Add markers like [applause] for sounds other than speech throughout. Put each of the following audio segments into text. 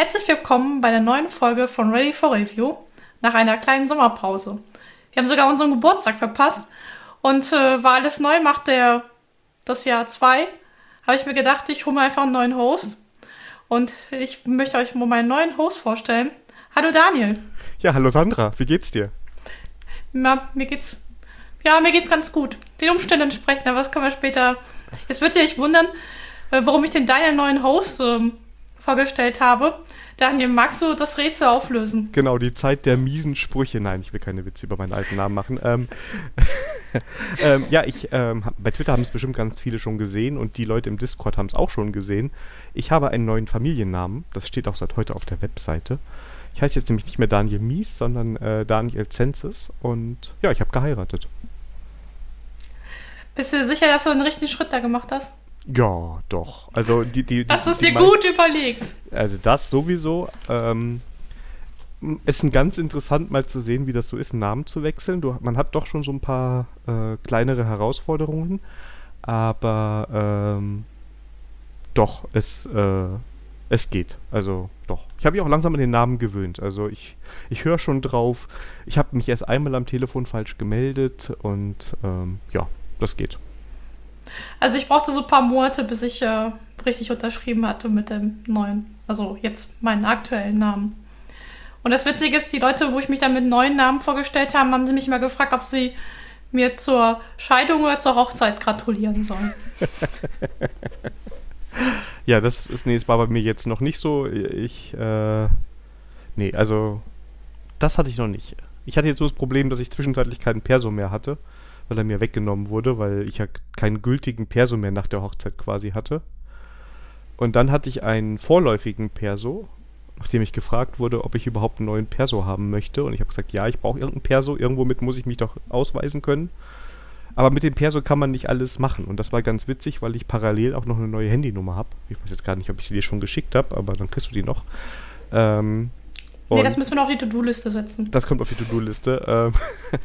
Herzlich willkommen bei der neuen Folge von Ready for Review nach einer kleinen Sommerpause. Wir haben sogar unseren Geburtstag verpasst und äh, weil alles neu macht, der das Jahr 2, habe ich mir gedacht, ich hole mir einfach einen neuen Host und ich möchte euch mal meinen neuen Host vorstellen. Hallo Daniel. Ja, hallo Sandra, wie geht's dir? Ja, mir geht's ja, mir geht's ganz gut. Den Umständen entsprechend, aber das können wir später. Jetzt wird ihr euch wundern, äh, warum ich den Daniel neuen Host ähm, vorgestellt habe. Daniel, magst du das Rätsel auflösen? Genau, die Zeit der miesen Sprüche. Nein, ich will keine Witze über meinen alten Namen machen. Ähm, [laughs] ähm, ja, ich, ähm, bei Twitter haben es bestimmt ganz viele schon gesehen und die Leute im Discord haben es auch schon gesehen. Ich habe einen neuen Familiennamen. Das steht auch seit heute auf der Webseite. Ich heiße jetzt nämlich nicht mehr Daniel Mies, sondern äh, Daniel Zensis und ja, ich habe geheiratet. Bist du sicher, dass du einen richtigen Schritt da gemacht hast? Ja, doch. Also die, die, das die, ist dir gut überlegt. Also das sowieso. Ähm, ist ein ganz interessant mal zu sehen, wie das so ist, einen Namen zu wechseln. Du, man hat doch schon so ein paar äh, kleinere Herausforderungen, aber ähm, doch, es, äh, es geht. Also doch. Ich habe mich auch langsam an den Namen gewöhnt. Also ich, ich höre schon drauf. Ich habe mich erst einmal am Telefon falsch gemeldet und ähm, ja, das geht. Also ich brauchte so ein paar Monate, bis ich äh, richtig unterschrieben hatte mit dem neuen, also jetzt meinen aktuellen Namen. Und das Witzige ist, die Leute, wo ich mich dann mit neuen Namen vorgestellt habe, haben sie mich immer gefragt, ob sie mir zur Scheidung oder zur Hochzeit gratulieren sollen. [laughs] ja, das ist, nee, das war bei mir jetzt noch nicht so. Ich, äh, nee, also, das hatte ich noch nicht. Ich hatte jetzt so das Problem, dass ich zwischenzeitlich keinen Perso mehr hatte weil er mir weggenommen wurde, weil ich ja keinen gültigen Perso mehr nach der Hochzeit quasi hatte. Und dann hatte ich einen vorläufigen Perso, nachdem ich gefragt wurde, ob ich überhaupt einen neuen Perso haben möchte. Und ich habe gesagt, ja, ich brauche irgendeinen Perso, irgendwo mit muss ich mich doch ausweisen können. Aber mit dem Perso kann man nicht alles machen. Und das war ganz witzig, weil ich parallel auch noch eine neue Handynummer habe. Ich weiß jetzt gar nicht, ob ich sie dir schon geschickt habe, aber dann kriegst du die noch. Ähm, und nee, das müssen wir noch auf die To-Do-Liste setzen. Das kommt auf die To-Do-Liste. Ähm,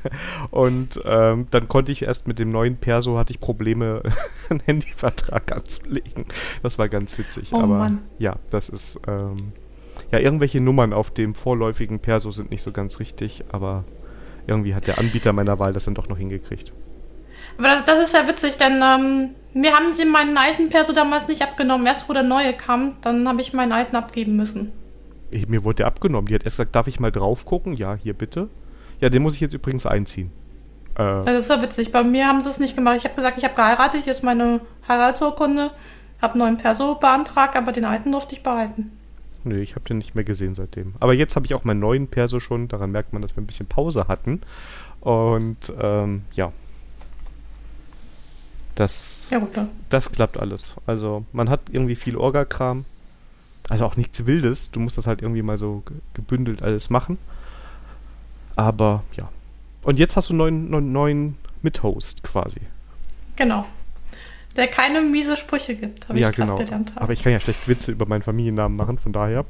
[laughs] und ähm, dann konnte ich erst mit dem neuen Perso hatte ich Probleme, [laughs] einen Handyvertrag anzulegen. Das war ganz witzig. Oh, Aber Mann. ja, das ist ähm, ja irgendwelche Nummern auf dem vorläufigen Perso sind nicht so ganz richtig, aber irgendwie hat der Anbieter meiner Wahl das dann doch noch hingekriegt. Aber das, das ist ja witzig, denn ähm, mir haben sie meinen alten Perso damals nicht abgenommen. Erst wo der neue kam, dann habe ich meinen alten abgeben müssen. Ich, mir wurde der abgenommen. Die hat erst gesagt, darf ich mal drauf gucken? Ja, hier bitte. Ja, den muss ich jetzt übrigens einziehen. Äh, das ist ja witzig. Bei mir haben sie es nicht gemacht. Ich habe gesagt, ich habe geheiratet, hier ist meine Heiratsurkunde, habe einen neuen Perso beantragt, aber den alten durfte ich behalten. Nö, ich habe den nicht mehr gesehen seitdem. Aber jetzt habe ich auch meinen neuen Perso schon. Daran merkt man, dass wir ein bisschen Pause hatten. Und ähm, ja. Das, ja, gut, ja. das klappt alles. Also man hat irgendwie viel Orga-Kram. Also auch nichts Wildes. Du musst das halt irgendwie mal so gebündelt alles machen. Aber ja. Und jetzt hast du einen neuen, neuen, Mithost quasi. Genau. Der keine miese Sprüche gibt, habe ja, ich genau. gelernt. Habe. Aber ich kann ja schlecht Witze über meinen Familiennamen machen, von daher.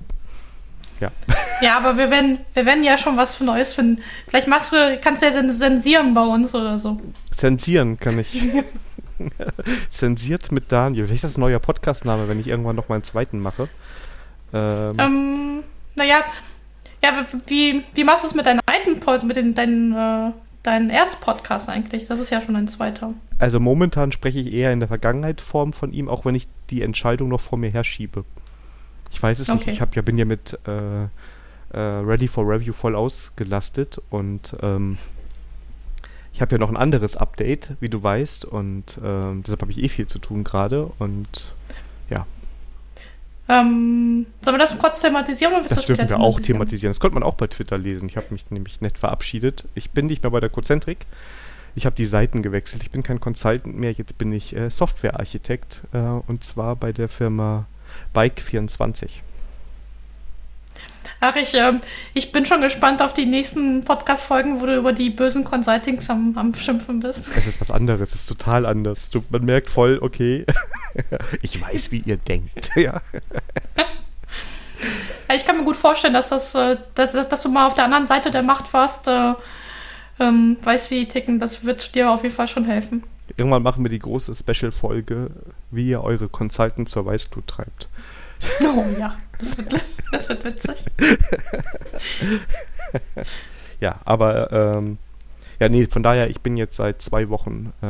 Ja. [laughs] Ja, aber wir werden, wir werden ja schon was für Neues finden. Vielleicht machst du, kannst du ja zensieren bei uns oder so. Zensieren kann ich. [laughs] Zensiert mit Daniel. Vielleicht ist das ein neuer Podcastname, wenn ich irgendwann noch meinen zweiten mache. Ähm, ähm, naja, ja, wie, wie machst du es mit deinen alten Pod, mit den, deinen, äh, deinen Erstpodcast eigentlich? Das ist ja schon ein zweiter. Also momentan spreche ich eher in der Vergangenheit-Form von ihm, auch wenn ich die Entscheidung noch vor mir herschiebe. Ich weiß es okay. nicht. Ich hab, ja, bin ja mit äh, äh, Ready for Review voll ausgelastet und ähm, ich habe ja noch ein anderes Update, wie du weißt, und ähm, deshalb habe ich eh viel zu tun gerade und ähm, sollen wir das kurz thematisieren? Oder das dürfen wir auch thematisieren. Das konnte man auch bei Twitter lesen. Ich habe mich nämlich nett verabschiedet. Ich bin nicht mehr bei der Cozentrik. Ich habe die Seiten gewechselt. Ich bin kein Consultant mehr. Jetzt bin ich äh, Softwarearchitekt äh, und zwar bei der Firma Bike24. Ach, ich, äh, ich bin schon gespannt auf die nächsten Podcast-Folgen, wo du über die bösen Consultings am, am Schimpfen bist. Es ist was anderes, es ist total anders. Du, man merkt voll, okay, [laughs] ich weiß, wie ihr denkt. [laughs] ja. Ich kann mir gut vorstellen, dass, das, äh, dass, dass du mal auf der anderen Seite der Macht warst, äh, ähm, weißt, wie die ticken. Das wird dir auf jeden Fall schon helfen. Irgendwann machen wir die große Special-Folge, wie ihr eure Consultants zur Weißglut treibt. Oh ja. [laughs] Das wird, [laughs] das wird witzig. [laughs] ja, aber ähm, ja, nee, von daher, ich bin jetzt seit zwei Wochen äh,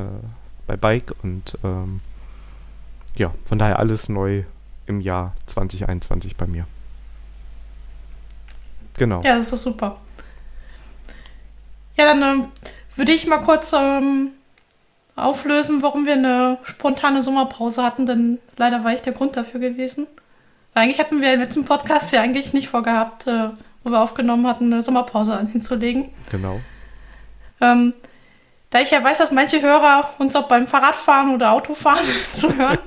bei Bike und ähm, ja, von daher alles neu im Jahr 2021 bei mir. Genau. Ja, das ist super. Ja, dann ähm, würde ich mal kurz ähm, auflösen, warum wir eine spontane Sommerpause hatten, denn leider war ich der Grund dafür gewesen. Eigentlich hatten wir im letzten Podcast ja eigentlich nicht vorgehabt, äh, wo wir aufgenommen hatten, eine Sommerpause hinzulegen. Genau. Ähm, da ich ja weiß, dass manche Hörer uns auch beim Fahrradfahren oder Autofahren [laughs] zuhören,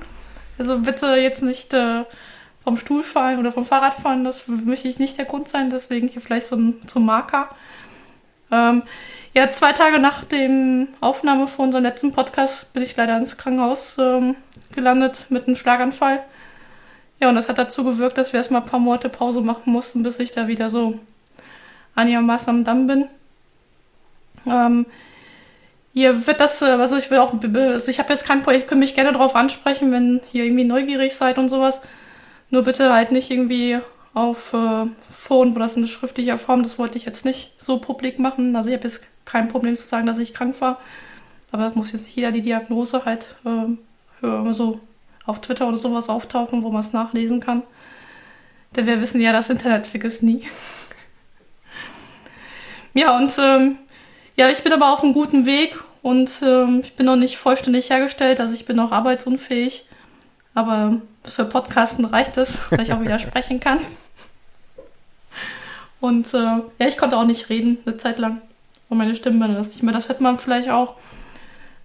also bitte jetzt nicht äh, vom Stuhl fallen oder vom Fahrrad fahren, das möchte ich nicht der Grund sein, deswegen hier vielleicht so ein, so ein Marker. Ähm, ja, zwei Tage nach dem Aufnahme von unserem letzten Podcast bin ich leider ins Krankenhaus ähm, gelandet mit einem Schlaganfall. Ja, und das hat dazu gewirkt, dass wir erstmal ein paar Monate Pause machen mussten, bis ich da wieder so einigermaßen am Damm bin. Ähm, hier wird das, äh, also ich will auch, also ich habe jetzt kein Projekt, ich könnte mich gerne darauf ansprechen, wenn ihr irgendwie neugierig seid und sowas. Nur bitte halt nicht irgendwie auf äh, Foren, wo das in schriftlicher Form, das wollte ich jetzt nicht so publik machen. Also ich habe jetzt kein Problem zu sagen, dass ich krank war. Aber das muss jetzt nicht jeder die Diagnose halt äh, so auf Twitter oder sowas auftauchen, wo man es nachlesen kann. Denn wir wissen ja, das Internet vergisst nie. ja, und ähm, ja, ich bin aber auf einem guten Weg und ähm, ich bin noch nicht vollständig hergestellt, also ich bin noch arbeitsunfähig. Aber für Podcasten reicht es, [laughs] dass ich auch wieder sprechen kann. Und äh, ja, ich konnte auch nicht reden eine Zeit lang. Und meine Stimme das nicht mehr. Das hört man vielleicht auch.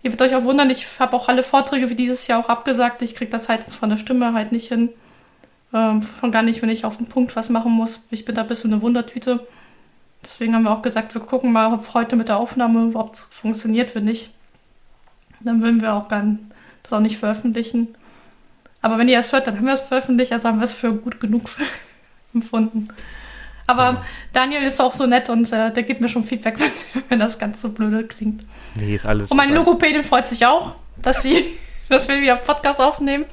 Ihr werdet euch auch wundern, ich habe auch alle Vorträge wie dieses Jahr auch abgesagt. Ich kriege das halt von der Stimme halt nicht hin. Ähm, von gar nicht, wenn ich auf den Punkt was machen muss. Ich bin da ein bisschen eine Wundertüte. Deswegen haben wir auch gesagt, wir gucken mal, ob heute mit der Aufnahme überhaupt funktioniert, wenn nicht. Dann würden wir auch gar das auch nicht veröffentlichen. Aber wenn ihr es hört, dann haben wir es veröffentlicht, also haben wir es für gut genug [laughs] empfunden. Aber Daniel ist auch so nett und äh, der gibt mir schon Feedback, [laughs] wenn das ganz so blöde klingt. Nee, ist alles. Und meine. Logopädin freut sich auch, dass sie, [laughs] dass wir wieder Podcast aufnehmen.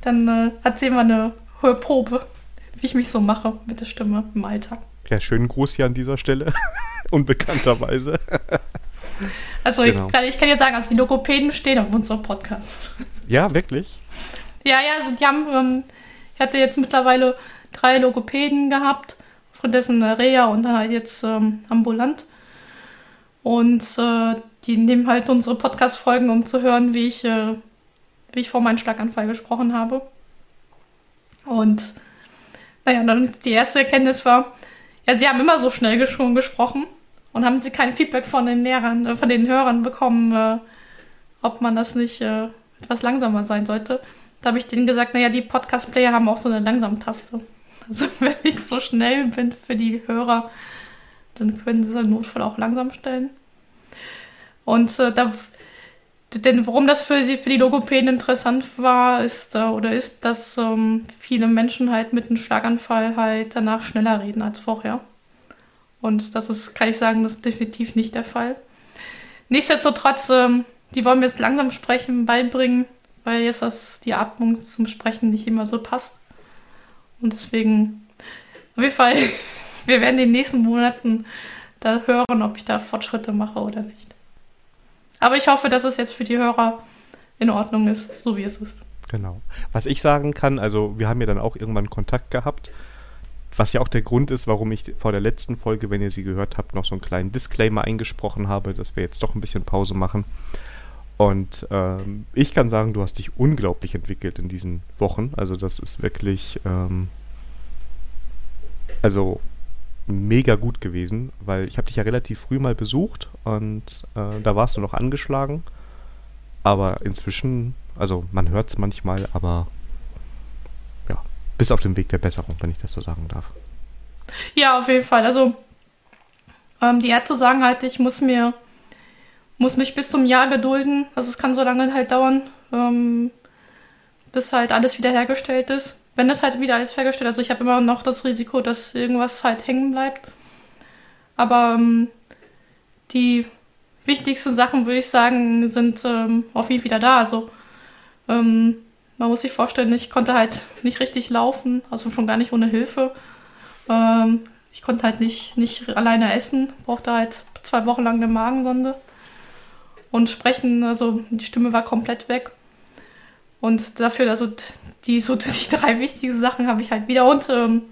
Dann äh, hat sie immer eine hohe Probe, wie ich mich so mache mit der Stimme im Alltag. Ja, schönen Gruß hier an dieser Stelle. [laughs] Unbekannterweise. Also genau. ich, kann, ich kann jetzt sagen, also die Logopäden stehen auf unserem Podcast. Ja, wirklich? Ja, ja, also die haben, ähm, ich hatte jetzt mittlerweile drei Logopäden gehabt, von dessen Reha und dann halt jetzt ähm, ambulant. Und äh, die nehmen halt unsere Podcast-Folgen, um zu hören, wie ich, äh, wie ich vor meinem Schlaganfall gesprochen habe. Und naja, dann die erste Erkenntnis war, ja, sie haben immer so schnell schon gesprochen und haben sie kein Feedback von den Lehrern, äh, von den Hörern bekommen, äh, ob man das nicht äh, etwas langsamer sein sollte. Da habe ich denen gesagt, naja, die Podcast-Player haben auch so eine Langsamtaste. Also [laughs] wenn ich so schnell bin für die Hörer, dann können sie es im Notfall auch langsam stellen. Und äh, da, denn warum das für sie, für die Logopäden interessant war, ist äh, oder ist, dass ähm, viele Menschen halt mit einem Schlaganfall halt danach schneller reden als vorher. Und das ist, kann ich sagen, das ist definitiv nicht der Fall. Nichtsdestotrotz, ähm, die wollen mir jetzt langsam sprechen, beibringen, weil jetzt das, die Atmung zum Sprechen nicht immer so passt. Und deswegen, auf jeden Fall, [laughs] wir werden in den nächsten Monaten da hören, ob ich da Fortschritte mache oder nicht. Aber ich hoffe, dass es jetzt für die Hörer in Ordnung ist, so wie es ist. Genau. Was ich sagen kann, also wir haben ja dann auch irgendwann Kontakt gehabt, was ja auch der Grund ist, warum ich vor der letzten Folge, wenn ihr sie gehört habt, noch so einen kleinen Disclaimer eingesprochen habe, dass wir jetzt doch ein bisschen Pause machen. Und ähm, ich kann sagen, du hast dich unglaublich entwickelt in diesen Wochen. Also das ist wirklich, ähm, also mega gut gewesen, weil ich habe dich ja relativ früh mal besucht und äh, da warst du noch angeschlagen. Aber inzwischen, also man hört es manchmal, aber ja, bis auf dem Weg der Besserung, wenn ich das so sagen darf. Ja, auf jeden Fall. Also ähm, die Ärzte sagen halt, ich muss mir muss mich bis zum Jahr gedulden. Also es kann so lange halt dauern, ähm, bis halt alles wiederhergestellt ist. Wenn es halt wieder alles hergestellt ist. Also ich habe immer noch das Risiko, dass irgendwas halt hängen bleibt. Aber ähm, die wichtigsten Sachen, würde ich sagen, sind ähm, auf jeden Fall wieder da. Also ähm, man muss sich vorstellen, ich konnte halt nicht richtig laufen, also schon gar nicht ohne Hilfe. Ähm, ich konnte halt nicht, nicht alleine essen, brauchte halt zwei Wochen lang eine Magensonde. Und sprechen, also die Stimme war komplett weg. Und dafür, also die, so die [laughs] drei wichtigen Sachen habe ich halt wieder. Und ähm,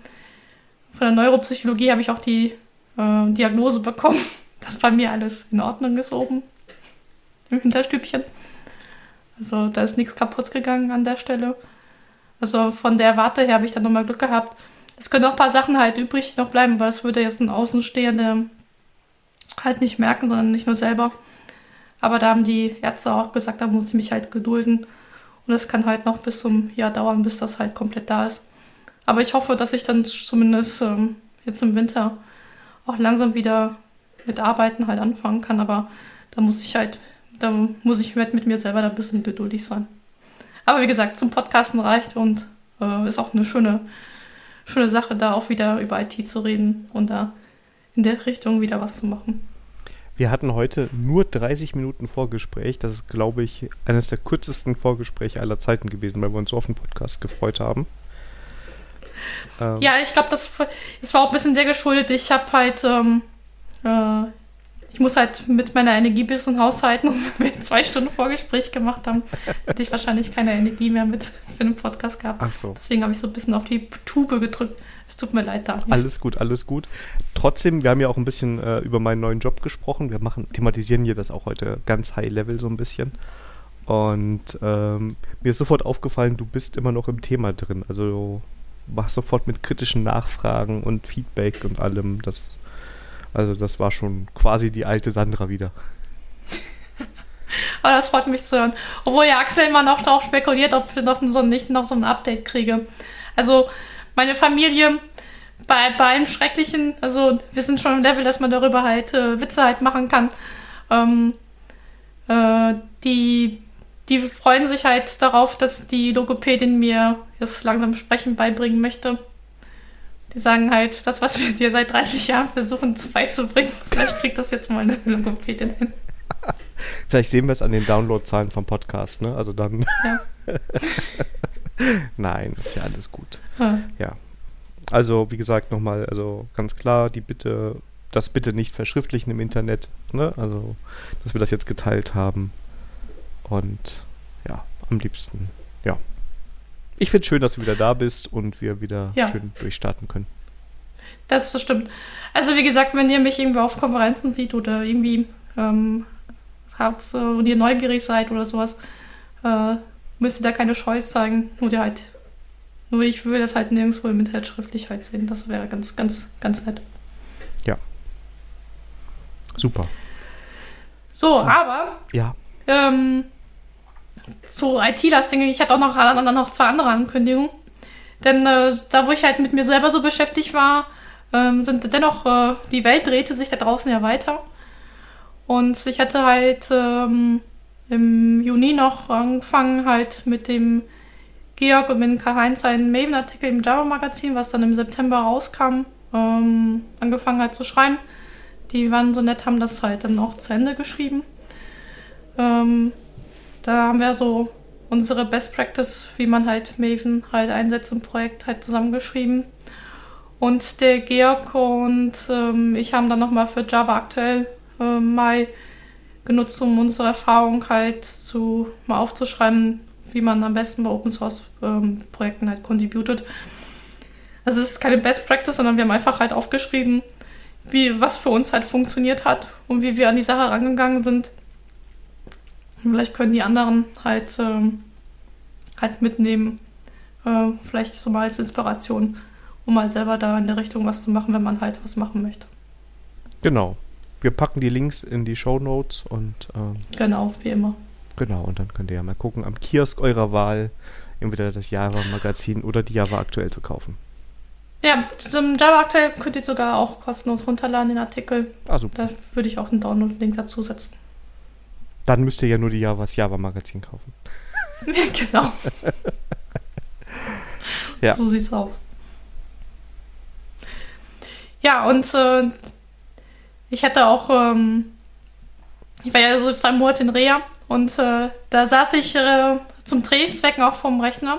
von der Neuropsychologie habe ich auch die äh, Diagnose bekommen, [laughs] dass bei mir alles in Ordnung ist oben im Hinterstübchen. Also da ist nichts kaputt gegangen an der Stelle. Also von der Warte her habe ich dann nochmal Glück gehabt. Es können auch ein paar Sachen halt übrig noch bleiben, weil das würde jetzt ein Außenstehender halt nicht merken, sondern nicht nur selber. Aber da haben die Ärzte auch gesagt, da muss ich mich halt gedulden. Und es kann halt noch bis zum Jahr dauern, bis das halt komplett da ist. Aber ich hoffe, dass ich dann zumindest ähm, jetzt im Winter auch langsam wieder mit Arbeiten halt anfangen kann. Aber da muss ich halt, da muss ich mit, mit mir selber da ein bisschen geduldig sein. Aber wie gesagt, zum Podcasten reicht und äh, ist auch eine schöne, schöne Sache, da auch wieder über IT zu reden und da in der Richtung wieder was zu machen. Wir hatten heute nur 30 Minuten Vorgespräch. Das ist, glaube ich, eines der kürzesten Vorgespräche aller Zeiten gewesen, weil wir uns so auf den Podcast gefreut haben. Ähm. Ja, ich glaube, das, das war auch ein bisschen sehr geschuldet. Ich habe halt ähm, äh, ich muss halt mit meiner Energie bis zum haushalten [laughs] und wenn wir zwei Stunden Vorgespräch gemacht haben, hätte ich wahrscheinlich keine Energie mehr mit für den Podcast gehabt. Ach so. Deswegen habe ich so ein bisschen auf die Tube gedrückt. Es tut mir leid Daniel. Alles gut, alles gut. Trotzdem, wir haben ja auch ein bisschen äh, über meinen neuen Job gesprochen. Wir machen, thematisieren hier das auch heute ganz high level so ein bisschen. Und ähm, mir ist sofort aufgefallen, du bist immer noch im Thema drin. Also du machst sofort mit kritischen Nachfragen und Feedback und allem. Das also das war schon quasi die alte Sandra wieder. [laughs] Aber das freut mich zu hören. Obwohl ja Axel immer noch darauf spekuliert, ob wir noch so, nicht noch so ein Update kriege. Also meine Familie bei, bei allem Schrecklichen, also wir sind schon im Level, dass man darüber halt äh, Witze halt machen kann. Ähm, äh, die, die freuen sich halt darauf, dass die Logopädin mir jetzt langsam Sprechen beibringen möchte. Die sagen halt, das, was wir dir seit 30 Jahren versuchen beizubringen, vielleicht kriegt das jetzt mal eine Logopädin hin. Vielleicht sehen wir es an den Downloadzahlen vom Podcast, ne? Also dann. Ja. [laughs] [laughs] Nein, ist ja alles gut. Hm. Ja. Also, wie gesagt, nochmal, also ganz klar, die Bitte, das bitte nicht verschriftlichen im Internet, ne? Also, dass wir das jetzt geteilt haben. Und ja, am liebsten, ja, ich finde es schön, dass du wieder da bist und wir wieder ja. schön durchstarten können. Das, das stimmt. Also wie gesagt, wenn ihr mich irgendwie auf Konferenzen sieht oder irgendwie ähm, habt äh, und ihr neugierig seid oder sowas, äh, müsst ihr da keine Scheu zeigen. Nur ihr halt, nur ich will das halt nirgendwo im Internet schriftlich halt sehen. Das wäre ganz, ganz, ganz nett. Ja. Super. So, so. aber ja. Ähm, zu IT-Lasting. Ich hatte auch noch, noch zwei andere Ankündigungen. Denn äh, da, wo ich halt mit mir selber so beschäftigt war, ähm, sind dennoch, äh, die Welt drehte sich da draußen ja weiter. Und ich hatte halt ähm, im Juni noch angefangen, halt mit dem Georg und mit Karl-Heinz einen Maven-Artikel im Java-Magazin, was dann im September rauskam, ähm, angefangen halt zu schreiben. Die waren so nett, haben das halt dann auch zu Ende geschrieben. Ähm, da haben wir so unsere Best Practice, wie man halt Maven halt einsetzt im Projekt, halt zusammengeschrieben. Und der Georg und ähm, ich haben dann nochmal für Java aktuell äh, Mai genutzt, um unsere Erfahrung halt zu mal aufzuschreiben, wie man am besten bei Open Source ähm, Projekten halt contributed. Also es ist keine Best Practice, sondern wir haben einfach halt aufgeschrieben, wie was für uns halt funktioniert hat und wie wir an die Sache rangegangen sind. Vielleicht können die anderen halt, ähm, halt mitnehmen, äh, vielleicht so mal als Inspiration, um mal selber da in der Richtung was zu machen, wenn man halt was machen möchte. Genau. Wir packen die Links in die Show Notes und. Ähm, genau, wie immer. Genau, und dann könnt ihr ja mal gucken am Kiosk eurer Wahl, entweder das Java-Magazin oder die Java aktuell zu kaufen. Ja, zum Java aktuell könnt ihr sogar auch kostenlos runterladen, den Artikel. Ah, super. Da würde ich auch einen Download-Link dazu setzen. Dann müsst ihr ja nur die Java, das Java-Magazin kaufen. [laughs] genau. ja. So sieht's aus. Ja, und äh, ich hatte auch, ähm, ich war ja so zwei Monate in Rea und äh, da saß ich äh, zum Drehzwecken auch vom Rechner.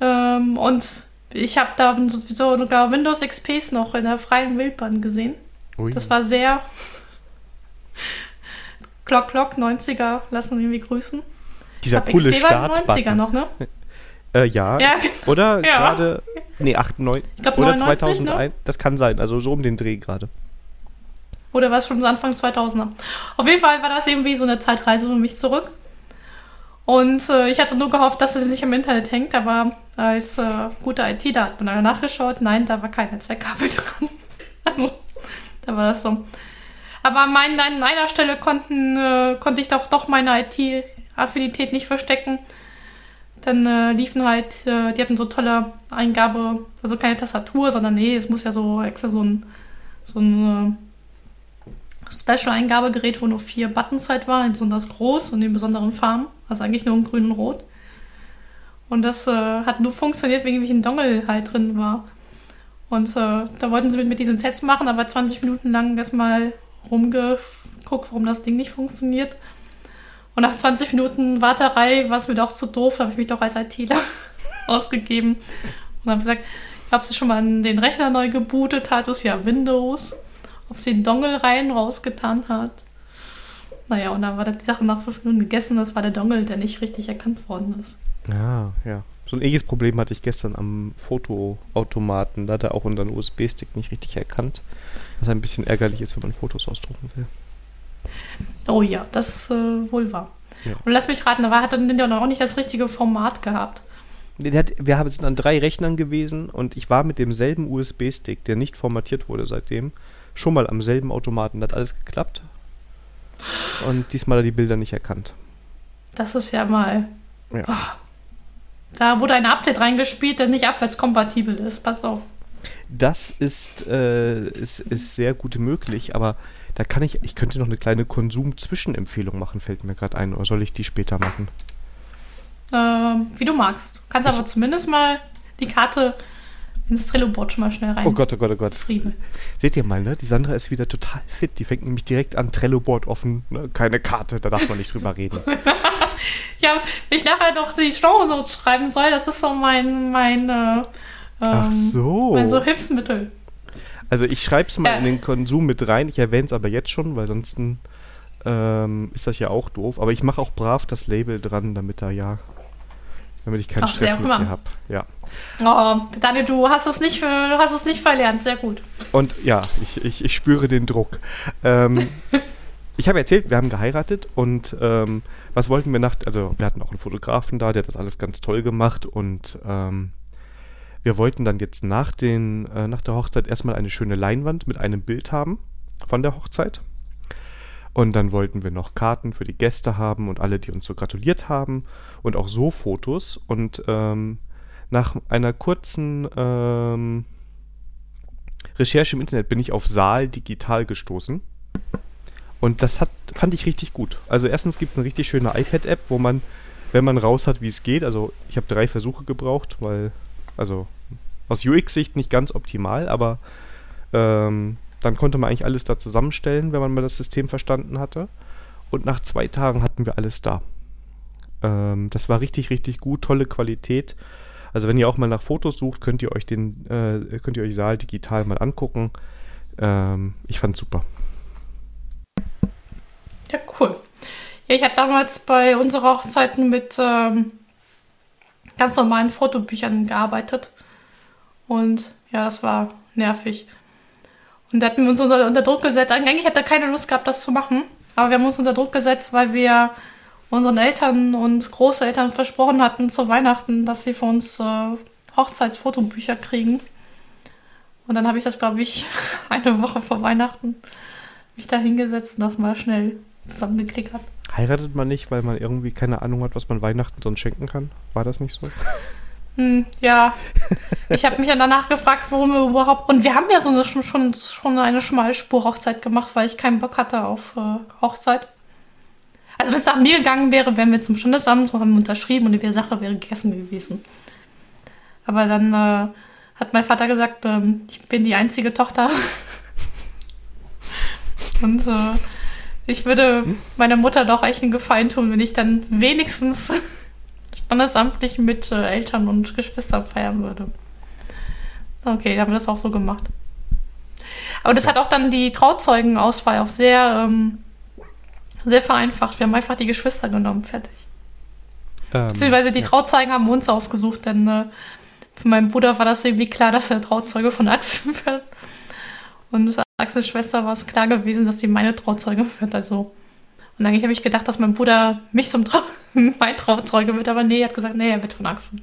Ähm, und ich habe da so sogar Windows XPs noch in der freien Wildbahn gesehen. Ui. Das war sehr [laughs] Glock Glock 90er, lassen wir irgendwie grüßen. Dieser coole Start 90er noch, ne? [laughs] Äh, ja. ja. Oder ja. gerade, nee, 98, glaub, oder 99, 2001, ne? das kann sein, also so um den Dreh gerade. Oder war es schon Anfang 2000er? Auf jeden Fall war das irgendwie so eine Zeitreise für mich zurück. Und äh, ich hatte nur gehofft, dass es nicht im Internet hängt, aber als äh, guter IT, da hat man nachgeschaut, nein, da war kein Netzwerkkabel [laughs] dran. also, da war das so. Aber an, meinen, an einer Stelle konnten, äh, konnte ich doch, doch meine IT-Affinität nicht verstecken. Dann äh, liefen halt, äh, die hatten so tolle Eingabe, also keine Tastatur, sondern nee, es muss ja so extra so ein, so ein äh, Special-Eingabegerät, wo nur vier Buttons halt waren, besonders groß und in besonderen Farben, also eigentlich nur in grün und rot. Und das äh, hat nur funktioniert, wegen welchen Dongle halt drin war. Und äh, da wollten sie mit, mit diesen Tests machen, aber 20 Minuten lang erstmal rumgeguckt, warum das Ding nicht funktioniert. Und nach 20 Minuten Warterei war es mir doch zu doof, habe ich mich doch als ITler [laughs] ausgegeben und habe gesagt, ob sie schon mal den Rechner neu gebootet hat, ist ja Windows, ob sie den Dongle rein rausgetan hat. Naja, und dann war die Sache nach fünf Minuten gegessen, das war der Dongle, der nicht richtig erkannt worden ist. Ja, ja. So ein ähnliches Problem hatte ich gestern am Fotoautomaten. Da hat er auch unseren USB-Stick nicht richtig erkannt. Was ein bisschen ärgerlich ist, wenn man Fotos ausdrucken will. Oh ja, das äh, wohl war. Ja. Und lass mich raten, aber hat er denn auch nicht das richtige Format gehabt? Hat, wir haben sind an drei Rechnern gewesen und ich war mit demselben USB-Stick, der nicht formatiert wurde seitdem, schon mal am selben Automaten. Da hat alles geklappt. Und diesmal hat er die Bilder nicht erkannt. Das ist ja mal. Ja. Oh. Da wurde ein Update reingespielt, das nicht abwärtskompatibel ist. Pass auf. Das ist, äh, ist, ist sehr gut möglich, aber da kann ich, ich könnte noch eine kleine Konsum-Zwischenempfehlung machen, fällt mir gerade ein. Oder soll ich die später machen? Ähm, wie du magst. Du kannst ich aber zumindest mal die Karte ins Trello-Board schon mal schnell rein. Oh Gott, oh Gott, oh Gott. Frieden. Seht ihr mal, ne? Die Sandra ist wieder total fit. Die fängt nämlich direkt an, Trello-Board offen. Ne? Keine Karte, da darf man nicht drüber reden. [laughs] ja, wenn ich nachher noch die Shownotes schreiben soll, das ist so mein, mein, äh, Ach ähm, so. mein so Hilfsmittel. Also ich schreibe es mal ja. in den Konsum mit rein. Ich erwähne es aber jetzt schon, weil sonst ähm, ist das ja auch doof. Aber ich mache auch brav das Label dran, damit da ja, damit ich keinen Ach, Stress mit dir habe. Ja. Oh, Daniel, du hast es nicht, du hast es nicht verlernt. Sehr gut. Und ja, ich, ich, ich spüre den Druck. Ähm, [laughs] ich habe erzählt, wir haben geheiratet und ähm, was wollten wir nach, also wir hatten auch einen Fotografen da, der hat das alles ganz toll gemacht und ähm, wir wollten dann jetzt nach, den, äh, nach der Hochzeit erstmal eine schöne Leinwand mit einem Bild haben von der Hochzeit. Und dann wollten wir noch Karten für die Gäste haben und alle, die uns so gratuliert haben. Und auch so Fotos. Und ähm, nach einer kurzen ähm, Recherche im Internet bin ich auf Saal Digital gestoßen. Und das hat, fand ich richtig gut. Also erstens gibt es eine richtig schöne iPad-App, wo man, wenn man raus hat, wie es geht, also ich habe drei Versuche gebraucht, weil, also aus UX-Sicht nicht ganz optimal, aber ähm, dann konnte man eigentlich alles da zusammenstellen, wenn man mal das System verstanden hatte. Und nach zwei Tagen hatten wir alles da. Ähm, das war richtig, richtig gut, tolle Qualität. Also wenn ihr auch mal nach Fotos sucht, könnt ihr euch den, äh, könnt ihr euch Saal digital mal angucken. Ähm, ich fand's super. Ja, cool. Ja, ich habe damals bei unserer Hochzeiten mit ähm, ganz normalen Fotobüchern gearbeitet. Und ja, das war nervig. Und da hatten wir uns unter, unter Druck gesetzt. Eigentlich hätte er keine Lust gehabt, das zu machen. Aber wir haben uns unter Druck gesetzt, weil wir unseren Eltern und Großeltern versprochen hatten zu Weihnachten, dass sie für uns äh, Hochzeitsfotobücher kriegen. Und dann habe ich das, glaube ich, [laughs] eine Woche vor Weihnachten mich da hingesetzt und das mal schnell zusammengeklickert. Heiratet man nicht, weil man irgendwie keine Ahnung hat, was man Weihnachten sonst schenken kann? War das nicht so? [laughs] Hm, ja, ich habe mich dann danach gefragt, warum wir überhaupt. Und wir haben ja so eine, schon, schon eine Schmalspur-Hochzeit gemacht, weil ich keinen Bock hatte auf äh, Hochzeit. Also, wenn es nach mir gegangen wäre, wären wir zum Standesamt, haben wir unterschrieben und die Sache wäre gegessen gewesen. Aber dann äh, hat mein Vater gesagt, ähm, ich bin die einzige Tochter. [laughs] und äh, ich würde meiner Mutter doch echt einen Gefallen tun, wenn ich dann wenigstens standesamtlich mit äh, Eltern und Geschwistern feiern würde. Okay, haben wir das auch so gemacht. Aber das hat auch dann die Trauzeugenauswahl auch sehr, ähm, sehr vereinfacht. Wir haben einfach die Geschwister genommen, fertig. Ähm, Beziehungsweise die ja. Trauzeugen haben uns ausgesucht, denn äh, für meinen Bruder war das irgendwie klar, dass er Trauzeuge von Axel [laughs] wird. Und für Axels Schwester war es klar gewesen, dass sie meine Trauzeuge wird. Also. Und eigentlich habe ich gedacht, dass mein Bruder mich zum Trau [laughs] mein Trauzeuge wird, aber nee, er hat gesagt, nee, er wird von Axel.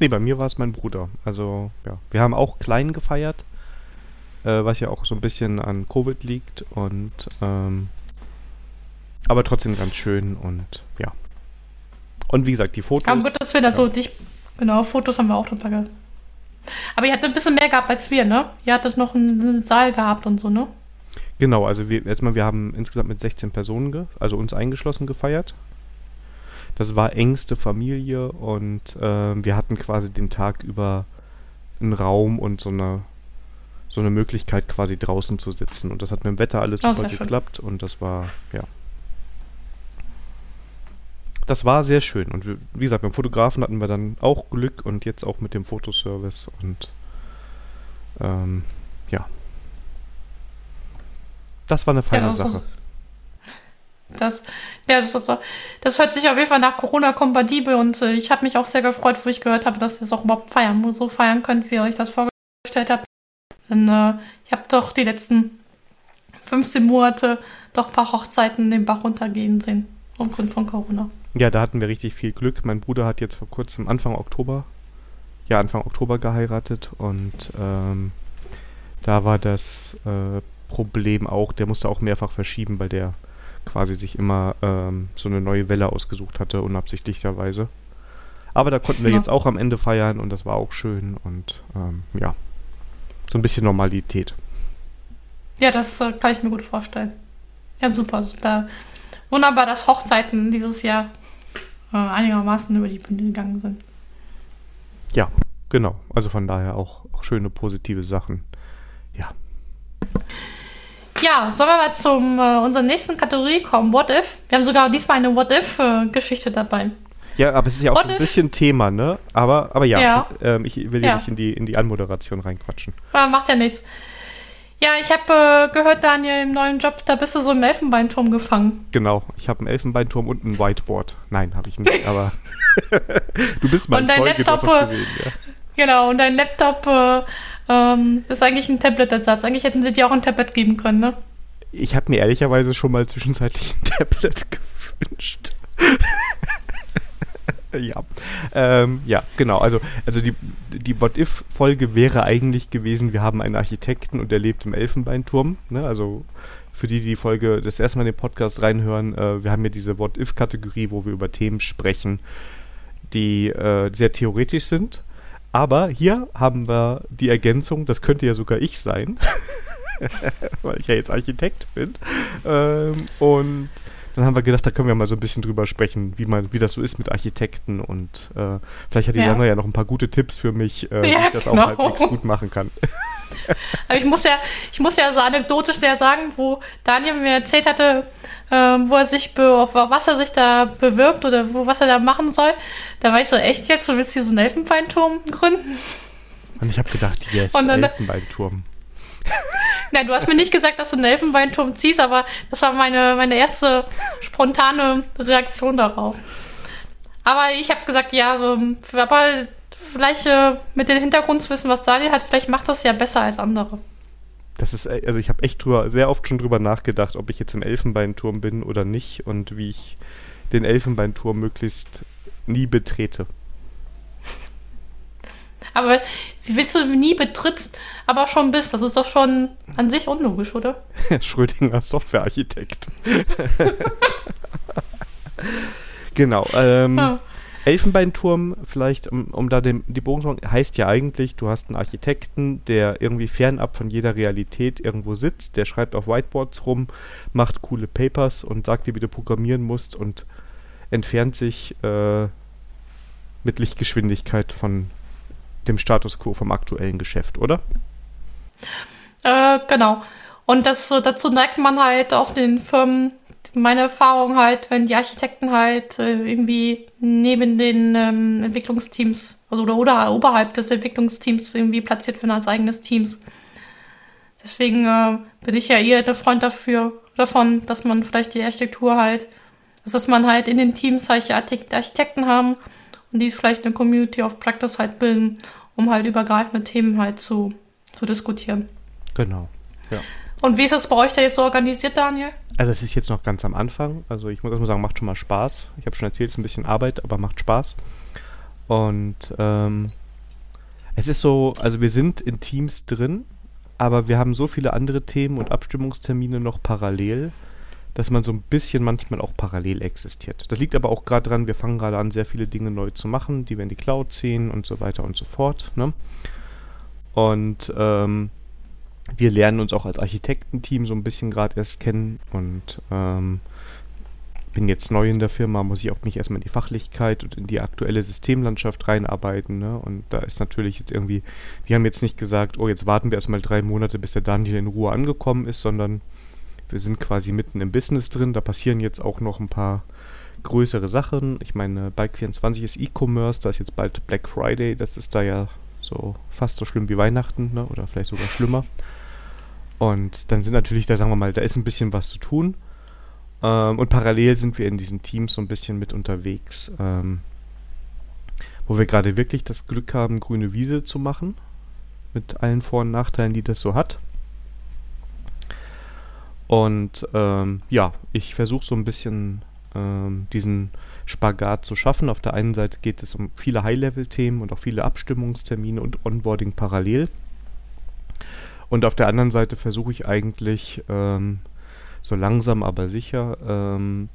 nee, bei mir war es mein Bruder. Also, ja. Wir haben auch klein gefeiert, äh, was ja auch so ein bisschen an Covid liegt und ähm, aber trotzdem ganz schön und ja. Und wie gesagt, die Fotos. Aber gut, dass wir da ja. so dich. Genau, Fotos haben wir auch dabei Aber ihr hattet ein bisschen mehr gehabt als wir, ne? Ihr hattet noch einen Saal gehabt und so, ne? Genau, also wir, erstmal, wir haben insgesamt mit 16 Personen, also uns eingeschlossen, gefeiert. Das war engste Familie und äh, wir hatten quasi den Tag über einen Raum und so eine, so eine Möglichkeit quasi draußen zu sitzen. Und das hat mit dem Wetter alles super geklappt schön. und das war, ja, das war sehr schön. Und wie gesagt, beim Fotografen hatten wir dann auch Glück und jetzt auch mit dem Fotoservice und ähm, ja. Das war eine feine ja, Sache. Das, ja, das, das, das hört sich auf jeden Fall nach Corona kompatibel und äh, ich habe mich auch sehr gefreut, wo ich gehört habe, dass ihr es auch überhaupt feiern, so feiern könnt, wie ihr euch das vorgestellt habt. Denn äh, ich habe doch die letzten 15 Monate doch ein paar Hochzeiten den Bach runtergehen sehen, aufgrund von Corona. Ja, da hatten wir richtig viel Glück. Mein Bruder hat jetzt vor kurzem, Anfang Oktober, ja, Anfang Oktober geheiratet und ähm, da war das äh, Problem auch, der musste auch mehrfach verschieben, weil der quasi sich immer ähm, so eine neue Welle ausgesucht hatte, unabsichtlicherweise. Aber da konnten wir ja. jetzt auch am Ende feiern und das war auch schön und ähm, ja, so ein bisschen Normalität. Ja, das äh, kann ich mir gut vorstellen. Ja, super. Da wunderbar, dass Hochzeiten dieses Jahr äh, einigermaßen über die Bühne gegangen sind. Ja, genau. Also von daher auch, auch schöne positive Sachen. Ja. Ja, sollen wir mal zum äh, unserer nächsten Kategorie kommen? What if? Wir haben sogar diesmal eine What if-Geschichte dabei. Ja, aber es ist ja auch What ein bisschen Thema, ne? Aber, aber ja, ja. Ähm, ich will ja nicht in die, in die Anmoderation reinquatschen. Ja, macht ja nichts. Ja, ich habe äh, gehört, Daniel, im neuen Job, da bist du so im Elfenbeinturm gefangen. Genau, ich habe einen Elfenbeinturm und ein Whiteboard. Nein, habe ich nicht, [laughs] aber [laughs] du bist mein Zeuge, Laptop, du hast das gesehen, ja. Genau, und dein Laptop äh, ähm, ist eigentlich ein Tablet-Ersatz. Eigentlich hätten sie dir auch ein Tablet geben können, ne? Ich habe mir ehrlicherweise schon mal zwischenzeitlich ein [laughs] Tablet gewünscht. [laughs] ja. Ähm, ja, genau. Also, also die, die What-If-Folge wäre eigentlich gewesen, wir haben einen Architekten und der lebt im Elfenbeinturm. Ne? Also für die, die die Folge das erste Mal in den Podcast reinhören, äh, wir haben ja diese What-If-Kategorie, wo wir über Themen sprechen, die äh, sehr theoretisch sind. Aber hier haben wir die Ergänzung, das könnte ja sogar ich sein, [laughs] weil ich ja jetzt Architekt bin. Ähm, und dann haben wir gedacht, da können wir mal so ein bisschen drüber sprechen, wie man, wie das so ist mit Architekten und äh, vielleicht hat die ja. Jana ja noch ein paar gute Tipps für mich, äh, ja, wie ich das genau. auch halbwegs gut machen kann. [laughs] Aber ich muss ja, ich muss ja so anekdotisch sehr sagen, wo Daniel mir erzählt hatte, ähm, wo er sich, auf was er sich da bewirbt oder wo, was er da machen soll, da war ich so, echt jetzt, du willst hier so einen Elfenbeinturm gründen? Und ich habe gedacht, yes, dann, Elfenbeinturm. [laughs] Nein, du hast mir nicht gesagt, dass du einen Elfenbeinturm ziehst, aber das war meine, meine erste spontane Reaktion darauf. Aber ich habe gesagt, ja, ähm, aber vielleicht äh, mit dem Hintergrundwissen, was Daniel hat, vielleicht macht das ja besser als andere. Das ist, äh, also ich habe echt drüber, sehr oft schon drüber nachgedacht, ob ich jetzt im Elfenbeinturm bin oder nicht und wie ich den Elfenbeinturm möglichst nie betrete. [laughs] Aber wie willst du nie betrittst, aber schon bist? Das ist doch schon an sich unlogisch, oder? [laughs] Schrödinger Softwarearchitekt. [laughs] genau. Ähm, ja. Elfenbeinturm, vielleicht, um, um da den, die Bogen zu machen, heißt ja eigentlich, du hast einen Architekten, der irgendwie fernab von jeder Realität irgendwo sitzt, der schreibt auf Whiteboards rum, macht coole Papers und sagt dir, wie du programmieren musst und entfernt sich äh, mit Lichtgeschwindigkeit von dem Status quo vom aktuellen Geschäft, oder? Äh, genau. Und das, dazu neigt man halt auf den Firmen, meine Erfahrung halt, wenn die Architekten halt äh, irgendwie neben den ähm, Entwicklungsteams also oder, oder oberhalb des Entwicklungsteams irgendwie platziert werden als eigenes Teams. Deswegen äh, bin ich ja eher der Freund dafür, davon, dass man vielleicht die Architektur halt, also dass man halt in den Teams solche Architekten haben und die vielleicht eine Community of Practice halt bilden, um halt übergreifende Themen halt zu, zu diskutieren. Genau. Ja. Und wie ist das bei euch da jetzt so organisiert, Daniel? Also es ist jetzt noch ganz am Anfang. Also ich muss erstmal sagen, macht schon mal Spaß. Ich habe schon erzählt, es ist ein bisschen Arbeit, aber macht Spaß. Und ähm, es ist so, also wir sind in Teams drin, aber wir haben so viele andere Themen und Abstimmungstermine noch parallel, dass man so ein bisschen manchmal auch parallel existiert. Das liegt aber auch gerade daran, wir fangen gerade an, sehr viele Dinge neu zu machen, die wir in die Cloud ziehen und so weiter und so fort. Ne? Und ähm, wir lernen uns auch als Architektenteam so ein bisschen gerade erst kennen und ähm, bin jetzt neu in der Firma, muss ich auch mich erstmal in die Fachlichkeit und in die aktuelle Systemlandschaft reinarbeiten. Ne? Und da ist natürlich jetzt irgendwie, wir haben jetzt nicht gesagt, oh, jetzt warten wir erstmal drei Monate, bis der Daniel in Ruhe angekommen ist, sondern wir sind quasi mitten im Business drin. Da passieren jetzt auch noch ein paar größere Sachen. Ich meine, Bike24 ist E-Commerce, da ist jetzt bald Black Friday, das ist da ja so fast so schlimm wie Weihnachten, ne? oder vielleicht sogar schlimmer. Und dann sind natürlich, da sagen wir mal, da ist ein bisschen was zu tun. Ähm, und parallel sind wir in diesen Teams so ein bisschen mit unterwegs, ähm, wo wir gerade wirklich das Glück haben, grüne Wiese zu machen. Mit allen Vor- und Nachteilen, die das so hat. Und ähm, ja, ich versuche so ein bisschen ähm, diesen Spagat zu schaffen. Auf der einen Seite geht es um viele High-Level-Themen und auch viele Abstimmungstermine und Onboarding parallel. Und auf der anderen Seite versuche ich eigentlich ähm, so langsam aber sicher ähm,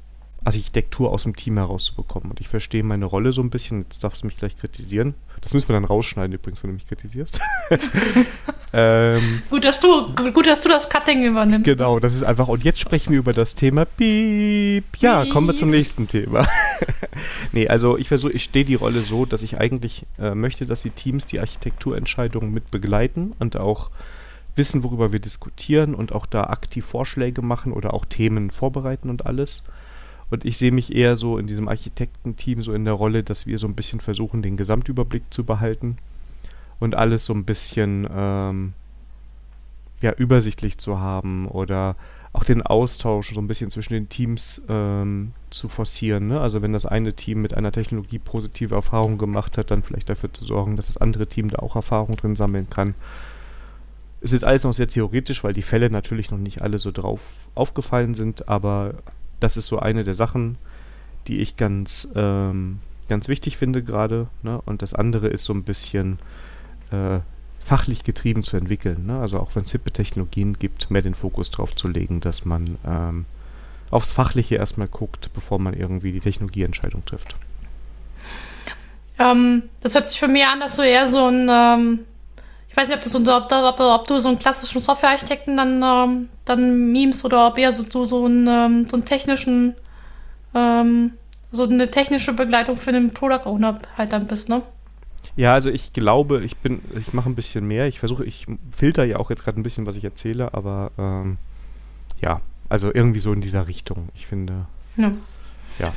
Architektur aus dem Team herauszubekommen. Und ich verstehe meine Rolle so ein bisschen. Jetzt darfst du mich gleich kritisieren. Das müssen wir dann rausschneiden übrigens, wenn du mich kritisierst. [laughs] ähm, gut, dass du, gut, dass du das Cutting übernimmst. Genau, das ist einfach. Und jetzt sprechen wir über das Thema Piep. Ja, Piep. kommen wir zum nächsten Thema. [laughs] nee, also ich versuche, ich stehe die Rolle so, dass ich eigentlich äh, möchte, dass die Teams die Architekturentscheidungen mit begleiten und auch wissen, worüber wir diskutieren und auch da aktiv Vorschläge machen oder auch Themen vorbereiten und alles. Und ich sehe mich eher so in diesem Architektenteam so in der Rolle, dass wir so ein bisschen versuchen, den Gesamtüberblick zu behalten und alles so ein bisschen ähm, ja, übersichtlich zu haben oder auch den Austausch so ein bisschen zwischen den Teams ähm, zu forcieren. Ne? Also wenn das eine Team mit einer Technologie positive Erfahrungen gemacht hat, dann vielleicht dafür zu sorgen, dass das andere Team da auch Erfahrungen drin sammeln kann. Ist jetzt alles noch sehr theoretisch, weil die Fälle natürlich noch nicht alle so drauf aufgefallen sind, aber das ist so eine der Sachen, die ich ganz, ähm, ganz wichtig finde gerade. Ne? Und das andere ist so ein bisschen äh, fachlich getrieben zu entwickeln. Ne? Also auch wenn es hippe Technologien gibt, mehr den Fokus drauf zu legen, dass man ähm, aufs Fachliche erstmal guckt, bevor man irgendwie die Technologieentscheidung trifft. Ähm, das hört sich für mich an, dass du eher so ein ähm, ich weiß nicht, ob, das, ob, ob, ob du so einen klassischen Softwarearchitekten dann, ähm, dann Memes oder ob eher so, so, so, einen, ähm, so einen technischen, ähm, so eine technische Begleitung für den Product Owner halt dann bist, ne? Ja, also ich glaube, ich bin, ich mache ein bisschen mehr. Ich versuche, ich filter ja auch jetzt gerade ein bisschen, was ich erzähle, aber ähm, ja, also irgendwie so in dieser Richtung. Ich finde. Ja. ja.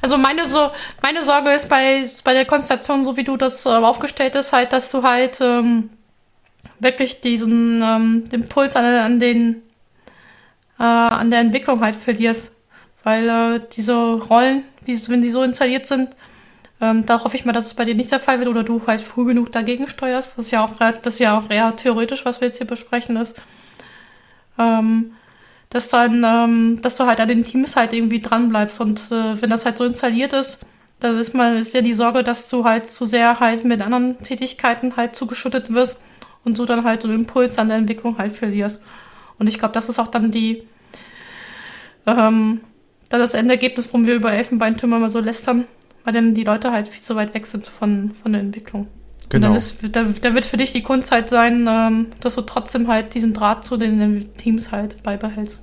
Also meine so, meine Sorge ist bei, bei der Konstellation, so wie du das äh, aufgestellt ist, halt, dass du halt ähm, wirklich diesen ähm, den Puls an, an den äh, an der Entwicklung halt verlierst. Weil äh, diese Rollen, wie, wenn die so installiert sind, ähm, da hoffe ich mal, dass es bei dir nicht der Fall wird oder du halt früh genug dagegen steuerst. Das ist ja auch, das ist ja auch eher theoretisch, was wir jetzt hier besprechen, ist. Ähm, dass dann, ähm, dass du halt an den Teams halt irgendwie dran bleibst und äh, wenn das halt so installiert ist, dann ist mal ist ja die Sorge, dass du halt zu sehr halt mit anderen Tätigkeiten halt zugeschüttet wirst und so dann halt so den Impuls an der Entwicklung halt verlierst. Und ich glaube, das ist auch dann die, ähm, dann das Endergebnis, warum wir über Elfenbeintürme mal so lästern, weil dann die Leute halt viel zu weit weg sind von, von der Entwicklung. Genau. Und dann, ist, da, da wird für dich die Kunst halt sein, ähm, dass du trotzdem halt diesen Draht zu den Teams halt beibehältst.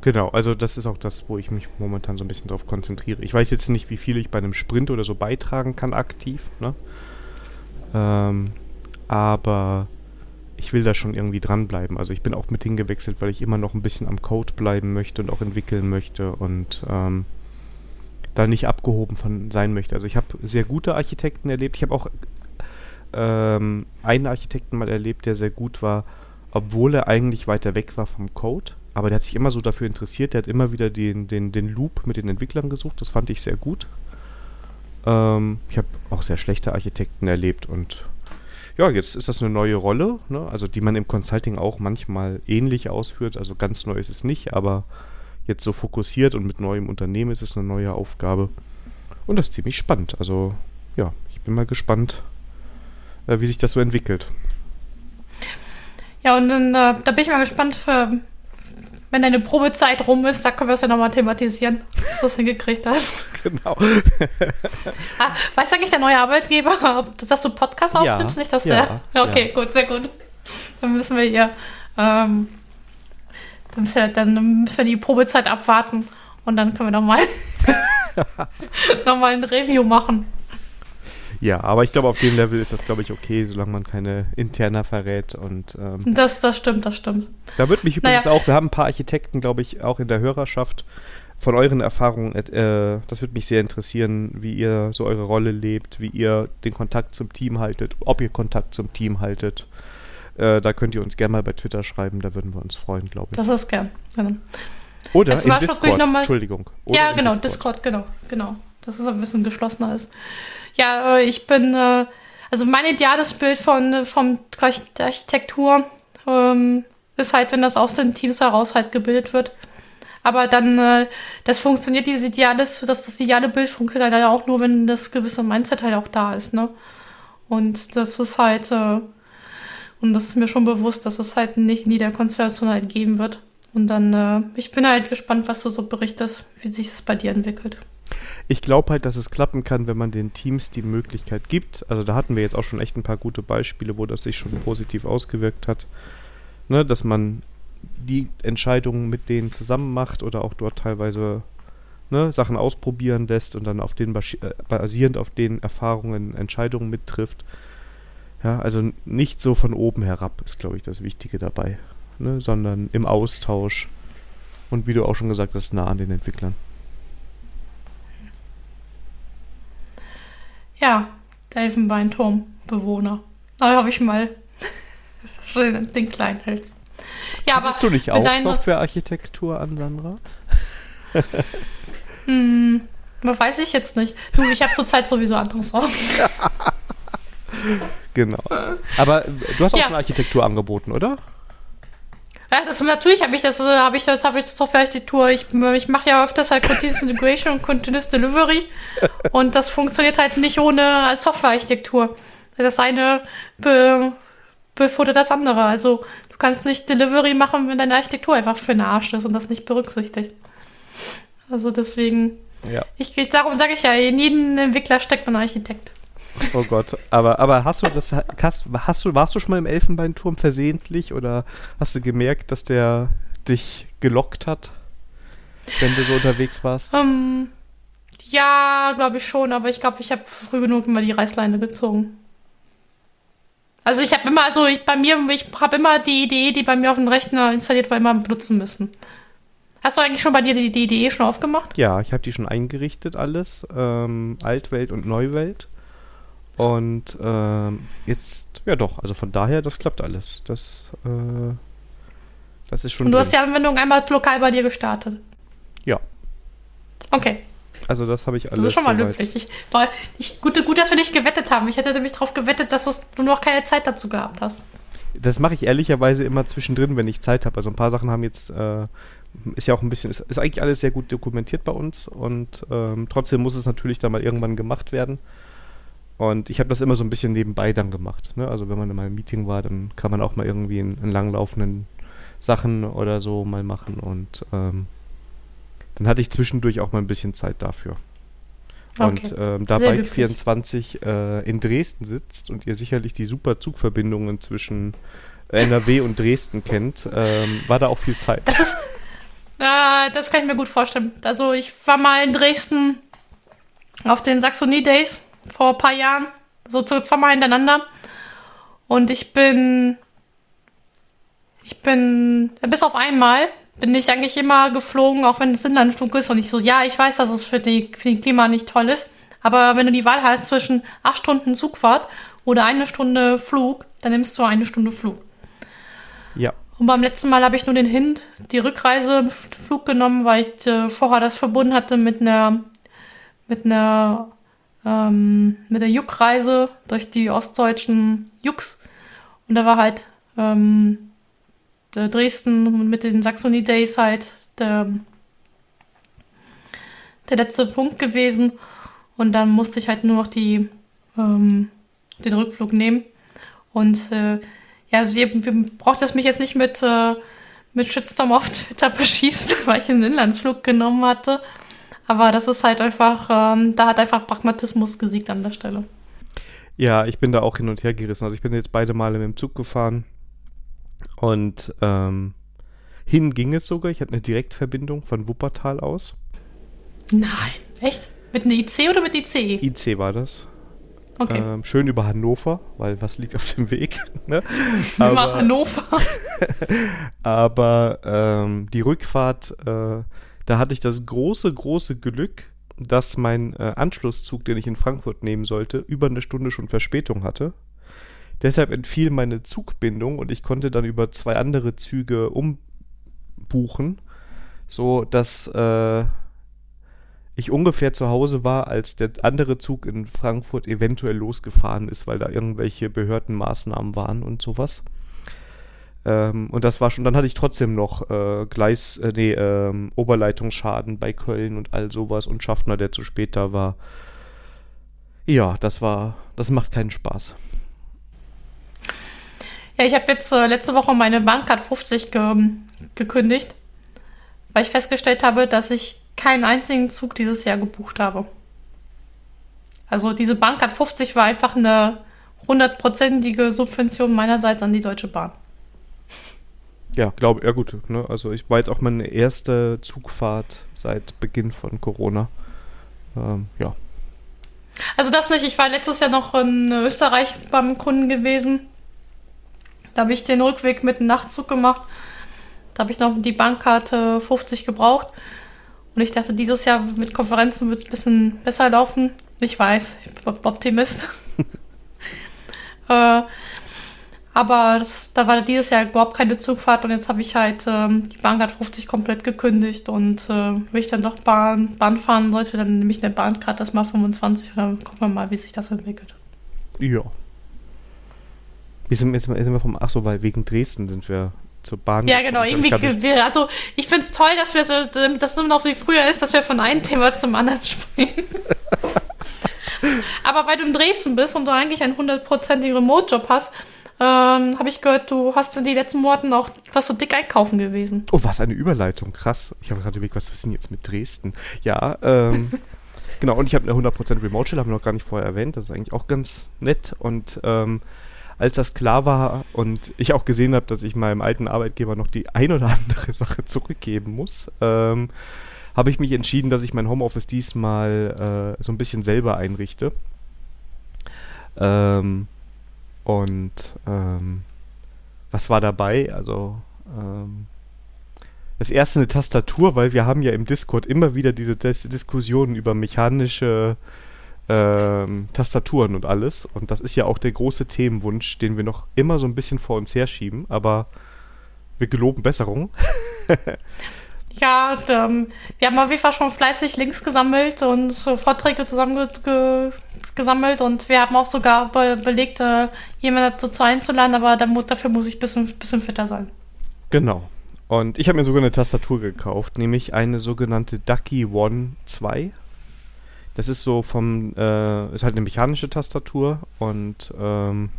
Genau, also das ist auch das, wo ich mich momentan so ein bisschen drauf konzentriere. Ich weiß jetzt nicht, wie viel ich bei einem Sprint oder so beitragen kann aktiv, ne? Ähm, aber ich will da schon irgendwie dranbleiben. Also ich bin auch mit hingewechselt, weil ich immer noch ein bisschen am Code bleiben möchte und auch entwickeln möchte und ähm, da nicht abgehoben von sein möchte. Also ich habe sehr gute Architekten erlebt. Ich habe auch ähm, einen Architekten mal erlebt, der sehr gut war, obwohl er eigentlich weiter weg war vom Code. Aber der hat sich immer so dafür interessiert. Der hat immer wieder den, den, den Loop mit den Entwicklern gesucht. Das fand ich sehr gut. Ähm, ich habe auch sehr schlechte Architekten erlebt und ja, jetzt ist das eine neue Rolle, ne? also die man im Consulting auch manchmal ähnlich ausführt. Also ganz neu ist es nicht, aber jetzt so fokussiert und mit neuem Unternehmen ist es eine neue Aufgabe. Und das ist ziemlich spannend. Also ja, ich bin mal gespannt, äh, wie sich das so entwickelt. Ja, und dann, äh, da bin ich mal gespannt, für, wenn deine Probezeit rum ist, da können wir das ja nochmal thematisieren, ob du das hingekriegt hast. [laughs] Genau. ah, weiß eigentlich der neue Arbeitgeber, ob du das so Podcast ja, aufnimmst? Nicht, dass ja, der, okay, ja. gut, sehr gut. Dann müssen wir hier, ähm, dann, müssen wir, dann müssen wir die Probezeit abwarten und dann können wir nochmal [laughs] [laughs] noch mal ein Review machen. Ja, aber ich glaube, auf dem Level ist das, glaube ich, okay, solange man keine interner verrät. Und, ähm, das, das stimmt, das stimmt. Da würde mich übrigens naja. auch, wir haben ein paar Architekten, glaube ich, auch in der Hörerschaft von euren Erfahrungen, äh, das würde mich sehr interessieren, wie ihr so eure Rolle lebt, wie ihr den Kontakt zum Team haltet, ob ihr Kontakt zum Team haltet. Äh, da könnt ihr uns gerne mal bei Twitter schreiben, da würden wir uns freuen, glaube ich. Das ist gern. Genau. Oder Jetzt in Discord, Entschuldigung. Oder ja, genau, Discord. Discord, genau, genau. Das ist ein bisschen geschlossener ist. Ja, äh, ich bin, äh, also mein ideales Bild von, äh, von Architektur ähm, ist halt, wenn das aus den Teams heraus halt gebildet wird. Aber dann, äh, das funktioniert, dieses ideales, dass das ideale Bild funktioniert halt auch nur, wenn das gewisse Mindset halt auch da ist, ne? Und das ist halt, äh, und das ist mir schon bewusst, dass es halt nicht in jeder Konstellation halt geben wird. Und dann, äh, ich bin halt gespannt, was du so berichtest, wie sich das bei dir entwickelt. Ich glaube halt, dass es klappen kann, wenn man den Teams die Möglichkeit gibt. Also da hatten wir jetzt auch schon echt ein paar gute Beispiele, wo das sich schon positiv ausgewirkt hat. Ne, dass man die Entscheidungen mit denen zusammen macht oder auch dort teilweise ne, Sachen ausprobieren lässt und dann auf den äh, basierend auf den Erfahrungen Entscheidungen mittrifft. Ja, also nicht so von oben herab ist, glaube ich, das Wichtige dabei, ne, sondern im Austausch und wie du auch schon gesagt hast, nah an den Entwicklern. Ja, der Elfenbeinturmbewohner. Da habe ich mal [laughs] so den, den kleinen Hals. Ja, Hattest du nicht auch Softwarearchitektur an, Sandra? [laughs] hm, weiß ich jetzt nicht. Du, ich habe zurzeit sowieso anderes raus. [laughs] genau. Aber du hast auch ja. schon Architektur angeboten, oder? Ja, das, natürlich habe ich das, äh, habe ich das, habe ich Softwarearchitektur. Ich, ich mache ja öfters halt Continuous Integration und Continuous Delivery. [laughs] und das funktioniert halt nicht ohne Softwarearchitektur. Das eine be, befordert das andere. Also du kannst nicht Delivery machen, wenn deine Architektur einfach für den Arsch ist und das nicht berücksichtigt. Also deswegen. Ja. Ich, darum sage ich ja, in jedem Entwickler steckt ein Architekt. Oh Gott, aber, aber hast du das, hast, hast du, warst du schon mal im Elfenbeinturm versehentlich oder hast du gemerkt, dass der dich gelockt hat, wenn du so unterwegs warst? Um, ähm, ja, glaube ich schon, aber ich glaube, ich habe früh genug mal die Reißleine gezogen. Also ich habe immer, also ich bei mir, ich habe immer die Idee, die bei mir auf dem Rechner installiert war, immer benutzen müssen. Hast du eigentlich schon bei dir die, die Idee schon aufgemacht? Ja, ich habe die schon eingerichtet, alles. Ähm, Altwelt und Neuwelt. Und ähm, jetzt, ja doch, also von daher, das klappt alles. Das, äh, das ist schon. Und du drin. hast die Anwendung einmal lokal bei dir gestartet. Ja. Okay. Also das habe ich alles. Das ist schon mal glücklich. Ich, ich, gut, gut, dass wir nicht gewettet haben. Ich hätte nämlich darauf gewettet, dass du noch keine Zeit dazu gehabt hast. Das mache ich ehrlicherweise immer zwischendrin, wenn ich Zeit habe. Also ein paar Sachen haben jetzt, äh, ist ja auch ein bisschen, ist, ist, eigentlich alles sehr gut dokumentiert bei uns und ähm, trotzdem muss es natürlich dann mal irgendwann gemacht werden. Und ich habe das immer so ein bisschen nebenbei dann gemacht. Ne? Also wenn man in einem Meeting war, dann kann man auch mal irgendwie in, in langlaufenden Sachen oder so mal machen. Und ähm, dann hatte ich zwischendurch auch mal ein bisschen Zeit dafür. Okay. Und ähm, da Bike 24 äh, in Dresden sitzt und ihr sicherlich die super Zugverbindungen zwischen NRW und Dresden kennt, ähm, war da auch viel Zeit. Das ist, äh, das kann ich mir gut vorstellen. Also ich war mal in Dresden auf den Saxonie Days vor ein paar Jahren, so zweimal hintereinander. Und ich bin ich bin, bis auf einmal, bin ich eigentlich immer geflogen, auch wenn es Inlandflug ist. Und ich so, ja, ich weiß, dass es für die, für die Klima nicht toll ist. Aber wenn du die Wahl hast zwischen acht Stunden Zugfahrt oder eine Stunde Flug, dann nimmst du eine Stunde Flug. Ja. Und beim letzten Mal habe ich nur den Hin, die Rückreiseflug genommen, weil ich äh, vorher das verbunden hatte mit einer, mit einer, ähm, mit der Juck-Reise durch die ostdeutschen Jucks. Und da war halt ähm, Dresden mit den Saxony Days halt der, der letzte Punkt gewesen. Und dann musste ich halt nur noch die, ähm, den Rückflug nehmen. Und äh, ja, also ihr, braucht es mich jetzt nicht mit, äh, mit Shitstorm auf Twitter beschießen, [laughs] weil ich einen Inlandsflug genommen hatte. Aber das ist halt einfach, ähm, da hat einfach Pragmatismus gesiegt an der Stelle. Ja, ich bin da auch hin und her gerissen. Also ich bin jetzt beide Male mit dem Zug gefahren. Und ähm, hin ging es sogar. Ich hatte eine Direktverbindung von Wuppertal aus. Nein, echt? Mit einer IC oder mit ICE? IC war das. Okay. Ähm, schön über Hannover, weil was liegt auf dem Weg? [laughs] ne? Über Hannover. [laughs] aber ähm, die Rückfahrt, äh, da hatte ich das große, große Glück, dass mein äh, Anschlusszug, den ich in Frankfurt nehmen sollte, über eine Stunde schon Verspätung hatte. Deshalb entfiel meine Zugbindung und ich konnte dann über zwei andere Züge umbuchen, so dass äh, ich ungefähr zu Hause war, als der andere Zug in Frankfurt eventuell losgefahren ist, weil da irgendwelche Behördenmaßnahmen waren und sowas. Ähm, und das war schon, dann hatte ich trotzdem noch äh, Gleis, äh, nee, ähm, Oberleitungsschaden bei Köln und all sowas und Schaffner, der zu spät da war. Ja, das war, das macht keinen Spaß. Ja, ich habe jetzt äh, letzte Woche meine Bahncard 50 ge gekündigt, weil ich festgestellt habe, dass ich keinen einzigen Zug dieses Jahr gebucht habe. Also diese Bahncard 50 war einfach eine hundertprozentige Subvention meinerseits an die Deutsche Bahn. Ja, glaube, ja gut. Ne? Also ich war jetzt auch meine erste Zugfahrt seit Beginn von Corona. Ähm, ja. Also das nicht. Ich war letztes Jahr noch in Österreich beim Kunden gewesen. Da habe ich den Rückweg mit dem Nachtzug gemacht. Da habe ich noch die Bankkarte 50 gebraucht. Und ich dachte, dieses Jahr mit Konferenzen wird es ein bisschen besser laufen. Ich weiß, ich bin Optimist. [laughs] äh, aber das, da war dieses Jahr überhaupt keine Zugfahrt und jetzt habe ich halt ähm, die Bahncard 50 komplett gekündigt und äh, wenn ich dann doch Bahn, Bahn fahren sollte, dann nehme ich eine Bahncard das mal 25 und dann gucken wir mal, wie sich das entwickelt. Ja. Wir sind jetzt, sind wir vom, ach so, weil wegen Dresden sind wir zur Bahn. Ja, genau. Irgendwie, wir, also ich finde es toll, dass wir so, dass es immer noch wie früher ist, dass wir von einem Thema zum anderen springen. [laughs] Aber weil du in Dresden bist und du eigentlich einen hundertprozentigen Remote-Job hast, ähm, habe ich gehört, du hast in den letzten Monaten auch was so dick einkaufen gewesen. Oh, was eine Überleitung. Krass. Ich habe gerade überlegt, was wissen jetzt mit Dresden? Ja, ähm, [laughs] genau. Und ich habe eine 100% Remote-Stelle, habe ich noch gar nicht vorher erwähnt. Das ist eigentlich auch ganz nett. Und ähm, als das klar war und ich auch gesehen habe, dass ich meinem alten Arbeitgeber noch die ein oder andere [laughs] Sache zurückgeben muss, ähm, habe ich mich entschieden, dass ich mein Homeoffice diesmal äh, so ein bisschen selber einrichte. Ähm, und ähm, was war dabei? Also ähm, das erste eine Tastatur, weil wir haben ja im Discord immer wieder diese Dis Diskussionen über mechanische ähm, Tastaturen und alles. Und das ist ja auch der große Themenwunsch, den wir noch immer so ein bisschen vor uns herschieben, aber wir geloben Besserung. [laughs] ja, ähm, wir haben auf jeden Fall schon fleißig Links gesammelt und Vorträge zusammengesammelt und wir haben auch sogar be belegt, äh, jemanden dazu einzuladen, aber dafür muss ich ein bisschen, bisschen fitter sein. Genau. Und ich habe mir sogar eine Tastatur gekauft, nämlich eine sogenannte Ducky One 2 das ist so vom, äh, ist halt eine mechanische Tastatur und ähm,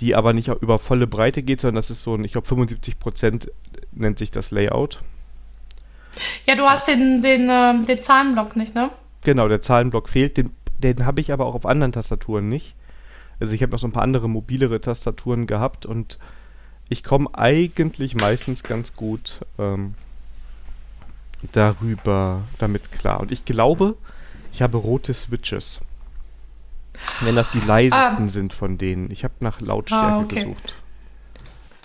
die aber nicht über volle Breite geht, sondern das ist so ein, ich glaube 75 Prozent nennt sich das Layout. Ja, du hast den, den, äh, den Zahlenblock nicht, ne? Genau, der Zahlenblock fehlt. Den, den habe ich aber auch auf anderen Tastaturen nicht. Also ich habe noch so ein paar andere mobilere Tastaturen gehabt und ich komme eigentlich meistens ganz gut ähm, darüber damit klar. Und ich glaube, ich habe rote Switches. Wenn das die leisesten ah. sind von denen. Ich habe nach Lautstärke ah, okay. gesucht.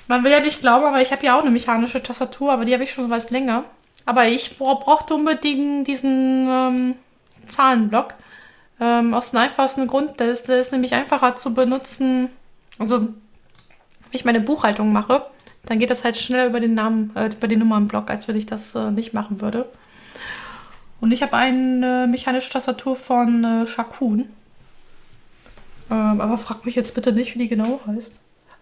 Man will ja nicht glauben, aber ich habe ja auch eine mechanische Tastatur, aber die habe ich schon was länger. Aber ich bra brauchte unbedingt diesen ähm, Zahlenblock. Ähm, aus dem einfachsten Grund, der ist, der ist nämlich einfacher zu benutzen. Also, wenn ich meine Buchhaltung mache, dann geht das halt schneller über den Namen, äh, über den Nummernblock, als wenn ich das äh, nicht machen würde. Und ich habe eine mechanische Tastatur von äh, Shakun. Ähm, aber frag mich jetzt bitte nicht, wie die genau heißt.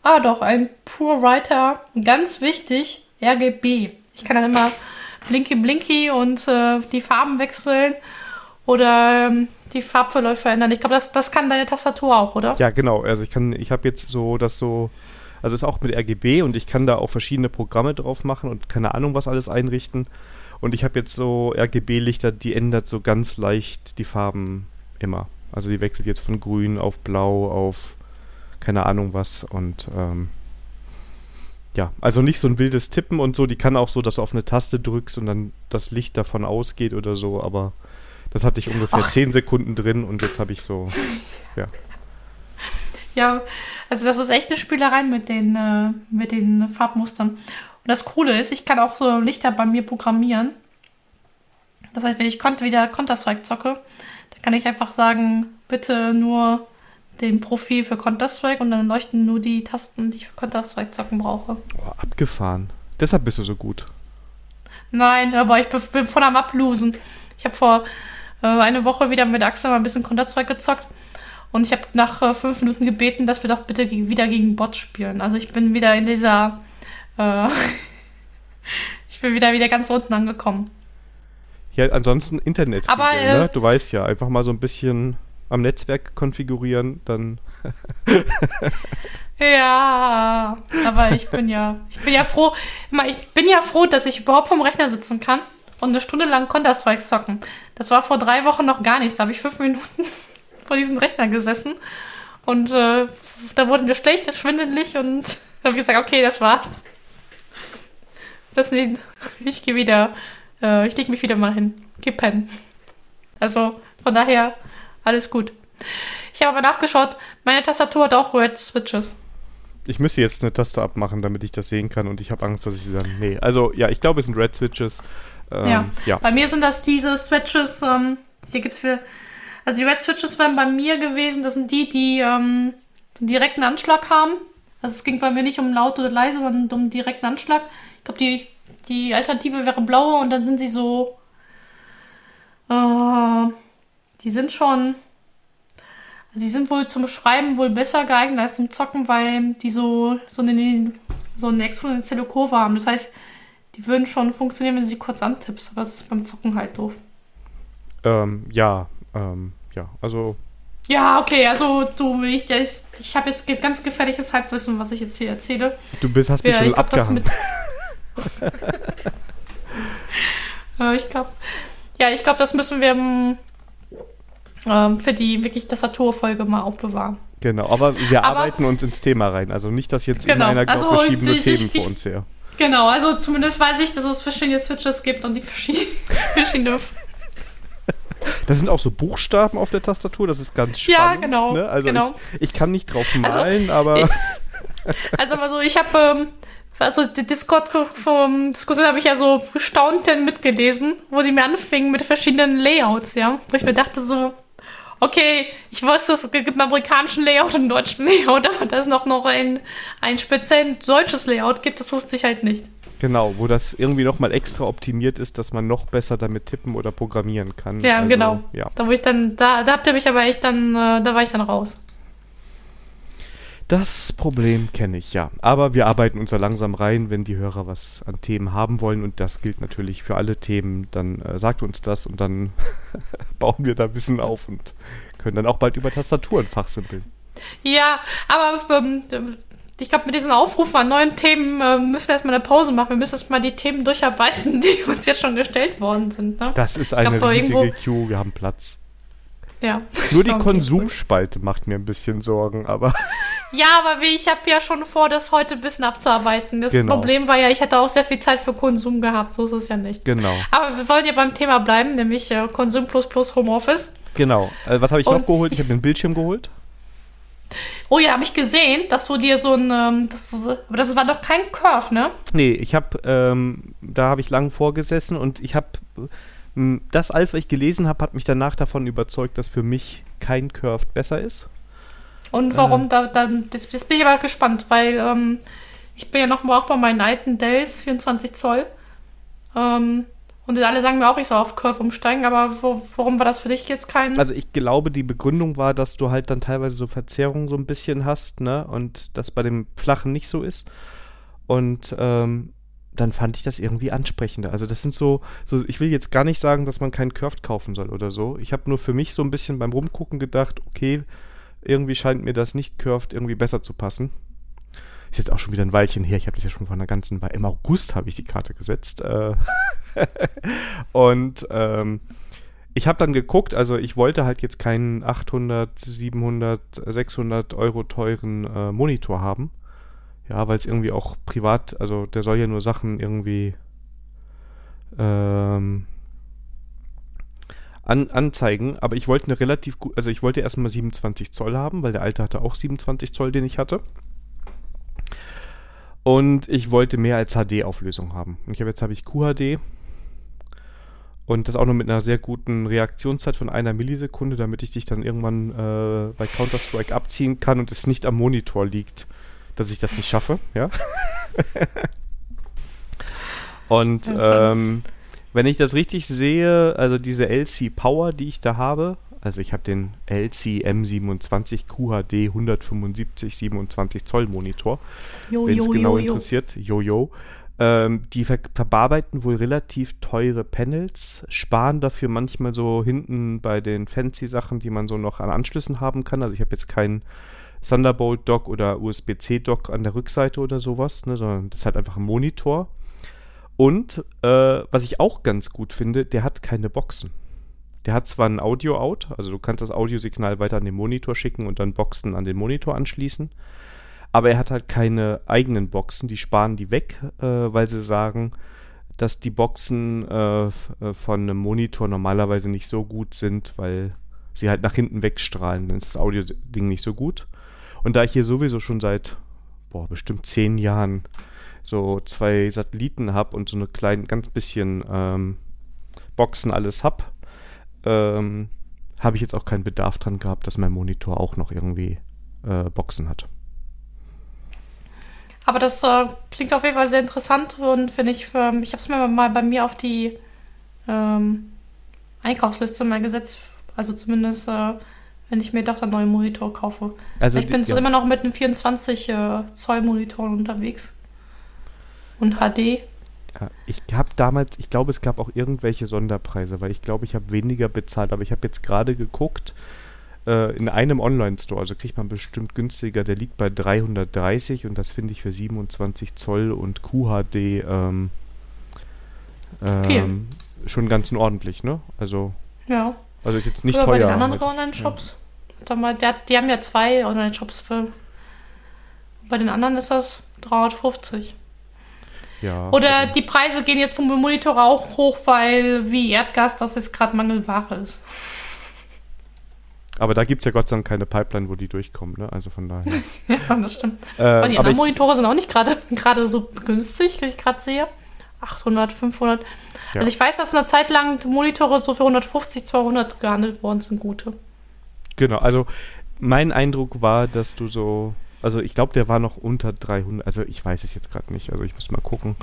Ah, doch, ein Pure Writer. Ganz wichtig, RGB. Ich kann dann immer Blinky Blinky und äh, die Farben wechseln oder ähm, die Farbverläufe ändern. Ich glaube, das, das kann deine Tastatur auch, oder? Ja, genau. Also ich kann, ich habe jetzt so das so, also ist auch mit RGB und ich kann da auch verschiedene Programme drauf machen und keine Ahnung, was alles einrichten. Und ich habe jetzt so RGB-Lichter, die ändert so ganz leicht die Farben immer. Also die wechselt jetzt von grün auf blau auf keine Ahnung was und ähm, ja, also nicht so ein wildes Tippen und so, die kann auch so, dass du auf eine Taste drückst und dann das Licht davon ausgeht oder so, aber das hatte ich ungefähr Ach. 10 Sekunden drin und jetzt habe ich so, [laughs] ja. Ja, also das ist echt eine Spielerei mit den, äh, mit den Farbmustern. Und das Coole ist, ich kann auch so Lichter bei mir programmieren. Das heißt, wenn ich wieder Counter-Strike zocke, dann kann ich einfach sagen, bitte nur den Profil für Counter-Strike und dann leuchten nur die Tasten, die ich für Counter-Strike zocken brauche. Oh, abgefahren. Deshalb bist du so gut. Nein, aber ich bin voll am Ablosen. Ich habe vor äh, einer Woche wieder mit Axel mal ein bisschen Counter-Strike gezockt und ich habe nach äh, fünf Minuten gebeten, dass wir doch bitte wieder gegen Bots spielen. Also ich bin wieder in dieser. Äh, [laughs] ich bin wieder wieder ganz unten angekommen. Ja, ansonsten Internet. Aber äh, ne? du weißt ja, einfach mal so ein bisschen am Netzwerk konfigurieren, dann. [laughs] ja, aber ich bin ja, ich bin ja froh, ich bin ja froh, dass ich überhaupt vom Rechner sitzen kann und eine Stunde lang Counter-Strike zocken. Das war vor drei Wochen noch gar nichts. Da habe ich fünf Minuten [laughs] vor diesem Rechner gesessen und äh, da wurden wir schlecht, schwindelig und [laughs] habe gesagt, okay, das war's. Das nicht, ich gehe wieder, äh, ich leg mich wieder mal hin, geh. Also von daher alles gut. Ich habe aber nachgeschaut, meine Tastatur hat auch Red Switches. Ich müsste jetzt eine Taste abmachen, damit ich das sehen kann und ich habe Angst, dass ich sie dann. Nee, also ja, ich glaube, es sind Red Switches. Ähm, ja. ja. Bei mir sind das diese Switches, ähm, hier gibt es für. Also die Red Switches wären bei mir gewesen, das sind die, die ähm, den direkten Anschlag haben. Also es ging bei mir nicht um laut oder leise, sondern um direkten Anschlag. Ich glaube, die, die Alternative wäre blauer und dann sind sie so. Äh, die sind schon. Also die sind wohl zum Schreiben wohl besser geeignet als zum Zocken, weil die so, so, eine, so eine exponentielle Kurve haben. Das heißt, die würden schon funktionieren, wenn du sie kurz antippst, aber es ist beim Zocken halt doof. Ähm, ja, ähm, ja, also. Ja, okay, also du, ich, ich, ich habe jetzt ganz gefährliches Halbwissen, was ich jetzt hier erzähle. Du bist, hast mich ja, schon abgehangen. ich glaube, [laughs] [laughs] ja, ich glaube, das müssen wir ähm, für die wirklich Tastaturfolge mal aufbewahren. Genau, aber wir aber, arbeiten uns ins Thema rein. Also nicht, dass jetzt genau, in einer Glocke also, schieben nur Themen vor uns her. Genau, also zumindest weiß ich, dass es verschiedene Switches gibt und die [laughs] verschiedene. verschiedene da sind auch so Buchstaben auf der Tastatur, das ist ganz spannend. Ja, genau. Ne? Also genau. Ich, ich, kann nicht drauf also, malen, [laughs] also, aber. also, also ich habe ähm, also die Discord vom Diskussion habe ich ja so gestaunt mitgelesen, wo die mir anfingen mit verschiedenen Layouts, ja. Wo ich mir dachte so, okay, ich wusste, es gibt einen amerikanischen Layout und einen deutschen Layout, aber dass es noch, noch ein, ein speziell deutsches Layout gibt, das wusste ich halt nicht. Genau, wo das irgendwie nochmal extra optimiert ist, dass man noch besser damit tippen oder programmieren kann. Ja, also, genau. Ja. Da wo ich dann, da, da habt ihr mich aber echt dann, äh, da war ich dann raus. Das Problem kenne ich, ja. Aber wir arbeiten uns da langsam rein, wenn die Hörer was an Themen haben wollen. Und das gilt natürlich für alle Themen. Dann äh, sagt uns das und dann [laughs] bauen wir da Wissen auf und können dann auch bald über Tastaturen fachsimpeln. Ja, aber ähm, ich glaube, mit diesen Aufrufen an neuen Themen äh, müssen wir erstmal eine Pause machen. Wir müssen erstmal die Themen durcharbeiten, [laughs] die uns jetzt schon gestellt worden sind. Ne? Das ist eine glaub, riesige Queue, wir haben Platz. Ja. Nur die Konsumspalte macht mir ein bisschen Sorgen, aber. [laughs] Ja, aber wie, ich habe ja schon vor, das heute ein bisschen abzuarbeiten. Das genau. Problem war ja, ich hätte auch sehr viel Zeit für Konsum gehabt. So ist es ja nicht. Genau. Aber wir wollen ja beim Thema bleiben, nämlich äh, Konsum plus plus Homeoffice. Genau. Äh, was habe ich Und noch geholt? Ich, ich habe den Bildschirm geholt. Oh ja, habe ich gesehen, dass du dir so ein, ähm, das, aber das war doch kein Curve, ne? Nee, ich habe, ähm, da habe ich lang vorgesessen und ich habe, das alles, was ich gelesen habe, hat mich danach davon überzeugt, dass für mich kein Curved besser ist. Und warum, äh. da, da, das, das, bin ich aber gespannt, weil ähm, ich bin ja noch mal auch bei meinen alten Dells, 24 Zoll. Ähm, und alle sagen mir auch, ich soll auf Curve umsteigen, aber wo, warum war das für dich jetzt kein. Also ich glaube, die Begründung war, dass du halt dann teilweise so Verzerrungen so ein bisschen hast, ne? Und das bei dem Flachen nicht so ist. Und ähm, dann fand ich das irgendwie ansprechender. Also das sind so, so, ich will jetzt gar nicht sagen, dass man keinen Curved kaufen soll oder so. Ich habe nur für mich so ein bisschen beim Rumgucken gedacht, okay, irgendwie scheint mir das nicht Curved irgendwie besser zu passen. Ist jetzt auch schon wieder ein Weilchen her. Ich habe das ja schon vor einer ganzen Weile. Im August habe ich die Karte gesetzt. Äh [laughs] und ähm, ich habe dann geguckt, also ich wollte halt jetzt keinen 800, 700, 600 Euro teuren äh, Monitor haben. Ja, weil es irgendwie auch privat, also der soll ja nur Sachen irgendwie ähm, an, anzeigen, aber ich wollte eine relativ gut, also ich wollte erstmal 27 Zoll haben, weil der alte hatte auch 27 Zoll, den ich hatte. Und ich wollte mehr als HD-Auflösung haben. Und ich habe jetzt habe ich QHD und das auch noch mit einer sehr guten Reaktionszeit von einer Millisekunde, damit ich dich dann irgendwann äh, bei Counter-Strike abziehen kann und es nicht am Monitor liegt, dass ich das nicht schaffe, ja. [laughs] und ähm, wenn ich das richtig sehe, also diese LC Power, die ich da habe, also ich habe den LC M27 QHD 175 27 Zoll Monitor, wenn es genau jo, interessiert, Jojo. Ähm, die ver verarbeiten wohl relativ teure Panels, sparen dafür manchmal so hinten bei den fancy Sachen, die man so noch an Anschlüssen haben kann. Also ich habe jetzt keinen Thunderbolt-Dock oder USB-C-Dock an der Rückseite oder sowas, ne, sondern das ist halt einfach ein Monitor. Und äh, was ich auch ganz gut finde, der hat keine Boxen. Der hat zwar ein Audio-Out, also du kannst das Audiosignal weiter an den Monitor schicken und dann Boxen an den Monitor anschließen. Aber er hat halt keine eigenen Boxen, die sparen die weg, äh, weil sie sagen, dass die Boxen äh, äh, von einem Monitor normalerweise nicht so gut sind, weil sie halt nach hinten wegstrahlen. Dann ist das Audio-Ding nicht so gut. Und da ich hier sowieso schon seit, boah, bestimmt zehn Jahren so zwei Satelliten habe und so eine kleine, ganz bisschen ähm, Boxen alles habe, ähm, habe ich jetzt auch keinen Bedarf dran gehabt, dass mein Monitor auch noch irgendwie äh, Boxen hat. Aber das äh, klingt auf jeden Fall sehr interessant und finde ich, ähm, ich habe es mir mal bei mir auf die ähm, Einkaufsliste mal gesetzt. Also zumindest, äh, wenn ich mir doch einen neuen Monitor kaufe. Also ich die, bin ja. immer noch mit einem 24 äh, Zoll Monitor unterwegs. Und HD. Ja, ich habe damals, ich glaube, es gab auch irgendwelche Sonderpreise, weil ich glaube, ich habe weniger bezahlt, aber ich habe jetzt gerade geguckt, äh, in einem Online-Store, also kriegt man bestimmt günstiger, der liegt bei 330 und das finde ich für 27 Zoll und QHD ähm, ähm, schon ganz ordentlich, ne? Also, ja. also ist jetzt nicht Oder teuer. Bei den anderen Online-Shops, ja. die haben ja zwei Online-Shops für. Bei den anderen ist das 350. Ja, Oder also die Preise gehen jetzt vom Monitor auch hoch, weil wie Erdgas das jetzt gerade Mangelware ist. Aber da gibt es ja Gott sei Dank keine Pipeline, wo die durchkommen, ne? Also von daher. [laughs] ja, das stimmt. Äh, aber die anderen Monitore sind auch nicht gerade [laughs] so günstig, wie ich gerade sehe. 800, 500. Ja. Also ich weiß, dass eine Zeit lang Monitore so für 150, 200 gehandelt worden sind, gute. Genau, also mein Eindruck war, dass du so also ich glaube, der war noch unter 300. Also ich weiß es jetzt gerade nicht. Also ich muss mal gucken.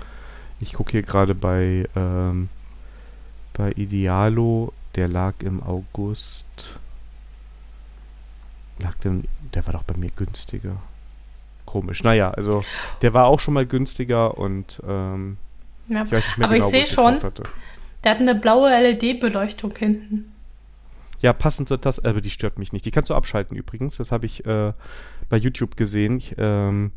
Ich gucke hier gerade bei, ähm, bei Idealo. Der lag im August. Lag denn, der war doch bei mir günstiger. Komisch. Naja, also der war auch schon mal günstiger und ähm, ja, ich weiß nicht mehr aber genau, ich sehe schon, der hat eine blaue LED-Beleuchtung hinten. Ja, passend zur Taste, aber die stört mich nicht. Die kannst du abschalten übrigens. Das habe ich äh, bei YouTube gesehen. Ich, ähm,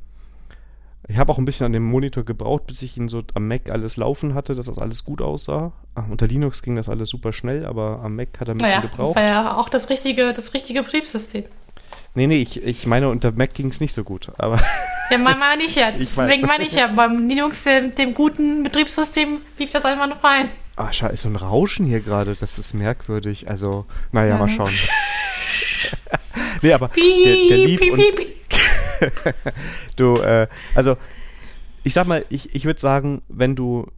ich habe auch ein bisschen an dem Monitor gebraucht, bis ich ihn so am Mac alles laufen hatte, dass das alles gut aussah. Ach, unter Linux ging das alles super schnell, aber am Mac hat er ein bisschen naja, gebraucht. War ja auch das richtige, das richtige Betriebssystem. Nee, nee, ich, ich meine, unter Mac ging es nicht so gut, aber. [laughs] Ja, meine ich ja. Deswegen meine ich ja. Beim Linux, dem, dem, guten Betriebssystem, lief das einfach nur fein. Ah, scheiße, so ein Rauschen hier gerade, das ist merkwürdig. Also, naja, ja. mal schauen. [laughs] Nee, aber Piep, der, der lief piep, und piep. [laughs] du, äh, also ich sag mal, ich, ich würde sagen, wenn du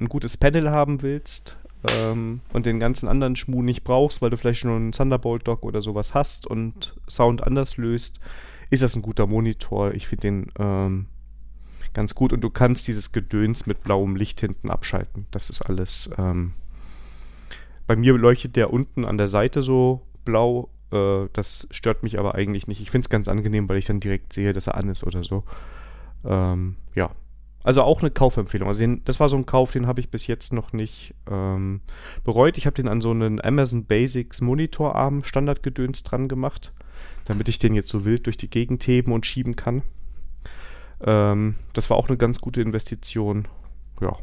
ein gutes Panel haben willst ähm, und den ganzen anderen Schmuh nicht brauchst, weil du vielleicht schon einen Thunderbolt Dock oder sowas hast und Sound anders löst, ist das ein guter Monitor. Ich finde den ähm, ganz gut und du kannst dieses Gedöns mit blauem Licht hinten abschalten. Das ist alles. Ähm, bei mir leuchtet der unten an der Seite so blau. Äh, das stört mich aber eigentlich nicht. Ich finde es ganz angenehm, weil ich dann direkt sehe, dass er an ist oder so. Ähm, ja. Also auch eine Kaufempfehlung. Also den, das war so ein Kauf, den habe ich bis jetzt noch nicht ähm, bereut. Ich habe den an so einen Amazon Basics Monitorarm Standardgedöns dran gemacht, damit ich den jetzt so wild durch die Gegend heben und schieben kann. Ähm, das war auch eine ganz gute Investition. Ja.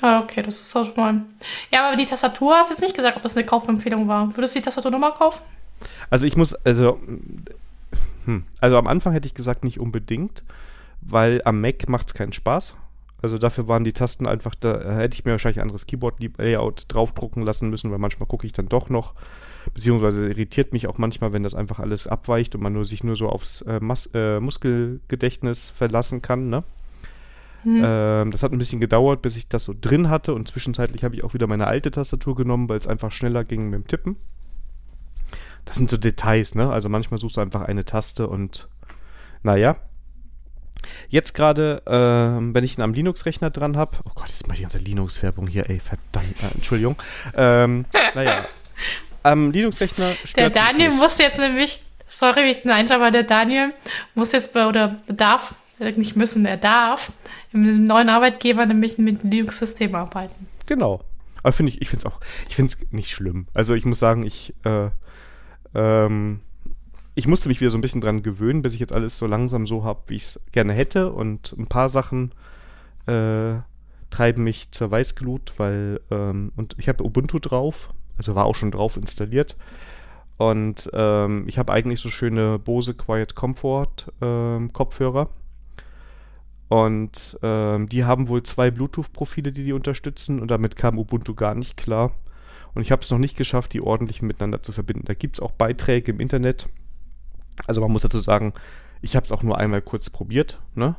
Ah, okay, das ist auch schon mal. Ja, aber die Tastatur hast du jetzt nicht gesagt, ob das eine Kaufempfehlung war. Würdest du die Tastatur nochmal kaufen? Also ich muss, also, hm, also am Anfang hätte ich gesagt nicht unbedingt, weil am Mac macht es keinen Spaß. Also dafür waren die Tasten einfach, da hätte ich mir wahrscheinlich ein anderes Keyboard-Layout draufdrucken lassen müssen, weil manchmal gucke ich dann doch noch, beziehungsweise irritiert mich auch manchmal, wenn das einfach alles abweicht und man nur sich nur so aufs äh, äh, Muskelgedächtnis verlassen kann, ne? Hm. Ähm, das hat ein bisschen gedauert, bis ich das so drin hatte und zwischenzeitlich habe ich auch wieder meine alte Tastatur genommen, weil es einfach schneller ging mit dem Tippen. Das sind so Details, ne? Also manchmal suchst du einfach eine Taste und naja. Jetzt gerade, ähm, wenn ich ihn am Linux-Rechner dran habe, oh Gott, jetzt mal die ganze Linux-Werbung hier, ey, verdammt, äh, Entschuldigung. Ähm, [laughs] naja, am Linux-Rechner Der Daniel muss jetzt nämlich, sorry, wie ich den Einschlag, aber der Daniel muss jetzt bei, oder darf, äh, nicht müssen, er darf, dem neuen Arbeitgeber nämlich mit dem Linux-System arbeiten. Genau. Aber finde ich, ich finde es auch, ich finde es nicht schlimm. Also ich muss sagen, ich, äh, ähm, ich musste mich wieder so ein bisschen dran gewöhnen, bis ich jetzt alles so langsam so habe, wie ich es gerne hätte. Und ein paar Sachen äh, treiben mich zur Weißglut, weil, ähm, und ich habe Ubuntu drauf, also war auch schon drauf installiert. Und ähm, ich habe eigentlich so schöne Bose Quiet Comfort ähm, Kopfhörer. Und ähm, die haben wohl zwei Bluetooth-Profile, die die unterstützen. Und damit kam Ubuntu gar nicht klar. Und ich habe es noch nicht geschafft, die ordentlich miteinander zu verbinden. Da gibt es auch Beiträge im Internet. Also man muss dazu sagen, ich habe es auch nur einmal kurz probiert. Ne?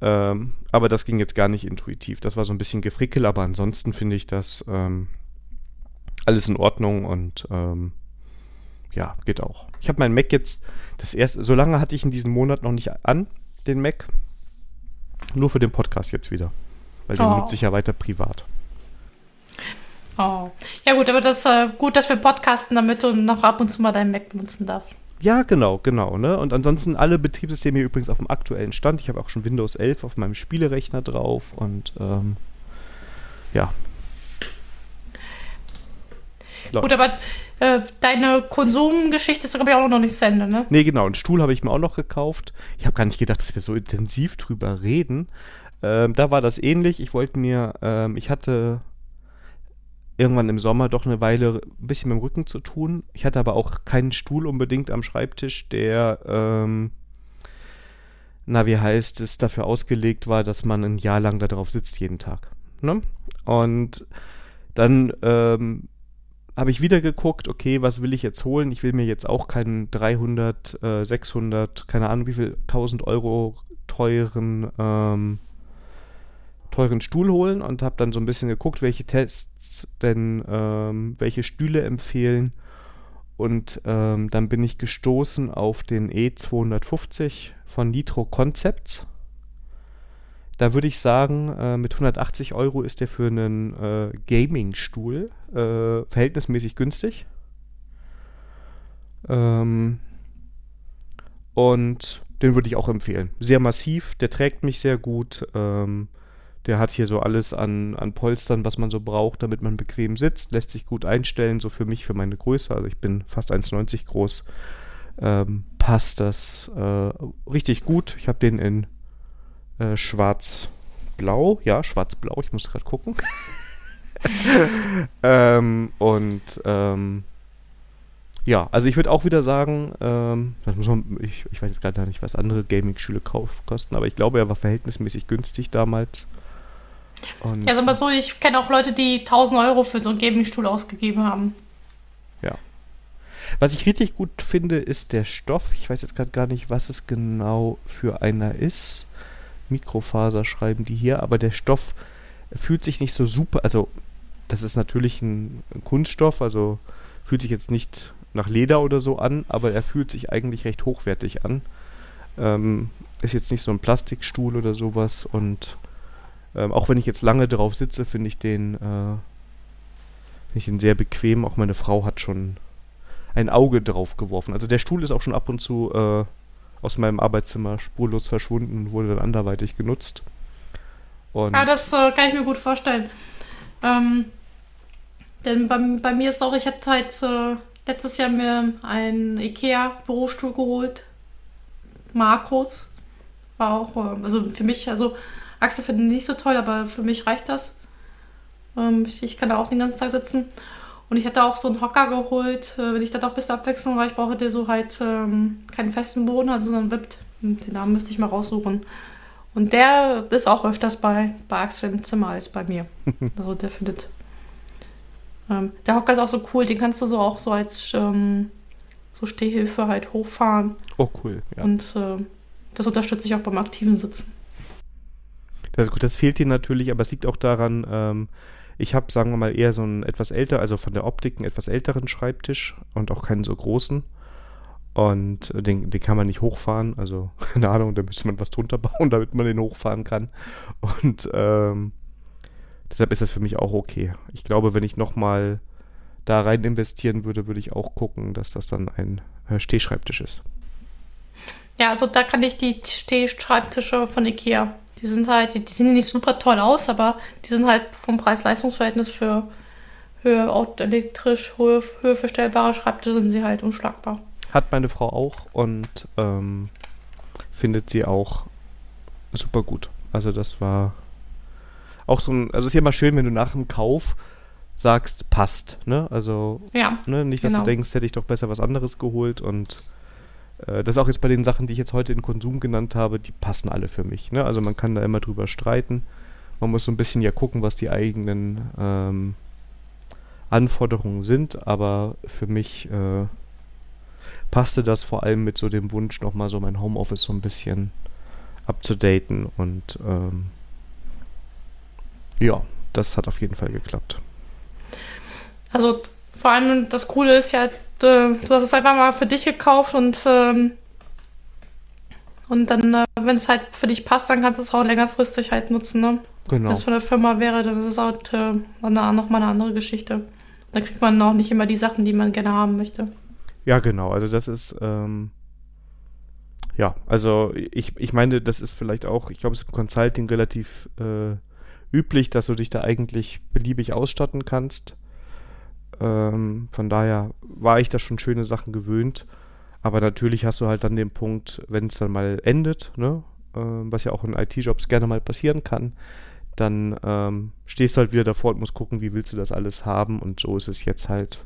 Ähm, aber das ging jetzt gar nicht intuitiv. Das war so ein bisschen Gefrickel. Aber ansonsten finde ich das ähm, alles in Ordnung. Und ähm, ja, geht auch. Ich habe meinen Mac jetzt, das erste, so lange hatte ich in diesem Monat noch nicht an, den Mac. Nur für den Podcast jetzt wieder. Weil den Oh. nutze ich ja weiter privat. Oh. Ja gut, aber das ist äh, gut, dass wir podcasten, damit du noch ab und zu mal deinen Mac benutzen darfst. Ja, genau, genau. Ne? Und ansonsten alle Betriebssysteme hier übrigens auf dem aktuellen Stand. Ich habe auch schon Windows 11 auf meinem Spielerechner drauf und ähm, ja. Läuft. Gut, aber äh, deine Konsumgeschichte ist, glaube ich, auch noch nicht zu Ende, ne? Nee, genau. Einen Stuhl habe ich mir auch noch gekauft. Ich habe gar nicht gedacht, dass wir so intensiv drüber reden. Ähm, da war das ähnlich. Ich wollte mir, ähm, ich hatte irgendwann im Sommer doch eine Weile ein bisschen mit dem Rücken zu tun. Ich hatte aber auch keinen Stuhl unbedingt am Schreibtisch, der, ähm, na, wie heißt es, dafür ausgelegt war, dass man ein Jahr lang da drauf sitzt jeden Tag. Ne? Und dann ähm, habe ich wieder geguckt, okay, was will ich jetzt holen? Ich will mir jetzt auch keinen 300, äh, 600, keine Ahnung wie viel, 1000 Euro teuren, ähm, teuren Stuhl holen und habe dann so ein bisschen geguckt, welche Tests denn, ähm, welche Stühle empfehlen. Und ähm, dann bin ich gestoßen auf den E250 von Nitro Concepts. Da würde ich sagen, äh, mit 180 Euro ist der für einen äh, Gaming-Stuhl äh, verhältnismäßig günstig. Ähm, und den würde ich auch empfehlen. Sehr massiv, der trägt mich sehr gut. Ähm, der hat hier so alles an, an Polstern, was man so braucht, damit man bequem sitzt. Lässt sich gut einstellen, so für mich, für meine Größe. Also ich bin fast 1,90 groß. Ähm, passt das äh, richtig gut. Ich habe den in äh, schwarz-blau. Ja, schwarz-blau. Ich muss gerade gucken. [laughs] ähm, und ähm, ja, also ich würde auch wieder sagen, ähm, man, ich, ich weiß jetzt gerade nicht, was andere Gaming-Schüle kosten, aber ich glaube, er war verhältnismäßig günstig damals. Und Ja, sag mal so, ich kenne auch Leute, die 1000 Euro für so einen Gaming-Stuhl ausgegeben haben. Ja. Was ich richtig gut finde, ist der Stoff. Ich weiß jetzt gerade gar nicht, was es genau für einer ist. Mikrofaser schreiben die hier, aber der Stoff fühlt sich nicht so super. Also, das ist natürlich ein, ein Kunststoff, also fühlt sich jetzt nicht nach Leder oder so an, aber er fühlt sich eigentlich recht hochwertig an. Ähm, ist jetzt nicht so ein Plastikstuhl oder sowas und ähm, auch wenn ich jetzt lange drauf sitze, finde ich den, äh, ich den sehr bequem. Auch meine Frau hat schon ein Auge drauf geworfen. Also der Stuhl ist auch schon ab und zu äh, aus meinem Arbeitszimmer spurlos verschwunden, wurde dann anderweitig genutzt. Und ah, das äh, kann ich mir gut vorstellen. Ähm, denn bei, bei, mir ist auch, ich hatte halt äh, letztes Jahr mir einen IKEA-Bürostuhl geholt. Markus. War auch, äh, also für mich, also Axel finde ich nicht so toll, aber für mich reicht das. Ähm, ich, ich, kann da auch den ganzen Tag sitzen. Und ich hatte auch so einen Hocker geholt, äh, wenn ich da doch ein bisschen Abwechslung weil ich brauche der so halt ähm, keinen festen Boden hat, sondern wippt. Den Namen müsste ich mal raussuchen. Und der ist auch öfters bei, bei Axel im Zimmer als bei mir. [laughs] also der findet. Ähm, der Hocker ist auch so cool, den kannst du so auch so als ähm, so Stehhilfe halt hochfahren. Oh, cool. Ja. Und äh, das unterstütze ich auch beim aktiven Sitzen. Das, gut, das fehlt dir natürlich, aber es liegt auch daran, ähm, ich habe, sagen wir mal, eher so einen etwas älter, also von der Optik einen etwas älteren Schreibtisch und auch keinen so großen. Und den, den kann man nicht hochfahren. Also, [laughs] keine Ahnung, da müsste man was drunter [laughs] bauen, damit man den hochfahren kann. Und ähm, deshalb ist das für mich auch okay. Ich glaube, wenn ich nochmal da rein investieren würde, würde ich auch gucken, dass das dann ein äh, Stehschreibtisch ist. Ja, also da kann ich die Stehschreibtische von Ikea die sind halt, die, die sehen nicht super toll aus, aber die sind halt vom Preis-Leistungs-Verhältnis für höhe elektrisch, hohe, höhe verstellbare Schreibtische sind sie halt unschlagbar. Hat meine Frau auch und ähm, findet sie auch super gut. Also das war auch so ein, also es ist ja immer schön, wenn du nach dem Kauf sagst, passt, ne? Also ja, ne? nicht, dass genau. du denkst, hätte ich doch besser was anderes geholt und das ist auch jetzt bei den Sachen, die ich jetzt heute in Konsum genannt habe, die passen alle für mich. Ne? Also man kann da immer drüber streiten. Man muss so ein bisschen ja gucken, was die eigenen ähm, Anforderungen sind, aber für mich äh, passte das vor allem mit so dem Wunsch, nochmal so mein Homeoffice so ein bisschen abzudaten und ähm, ja, das hat auf jeden Fall geklappt. Also vor allem das Coole ist ja, du, du hast es einfach mal für dich gekauft und, ähm, und dann, äh, wenn es halt für dich passt, dann kannst du es auch längerfristig halt nutzen. Ne? Genau. Wenn es von der Firma wäre, dann ist es auch äh, nochmal eine andere Geschichte. Da kriegt man auch nicht immer die Sachen, die man gerne haben möchte. Ja, genau. Also das ist, ähm, ja, also ich, ich meine, das ist vielleicht auch, ich glaube, es ist im Consulting relativ äh, üblich, dass du dich da eigentlich beliebig ausstatten kannst. Ähm, von daher war ich da schon schöne Sachen gewöhnt. Aber natürlich hast du halt dann den Punkt, wenn es dann mal endet, ne, äh, was ja auch in IT-Jobs gerne mal passieren kann, dann ähm, stehst du halt wieder davor und musst gucken, wie willst du das alles haben. Und so ist es jetzt halt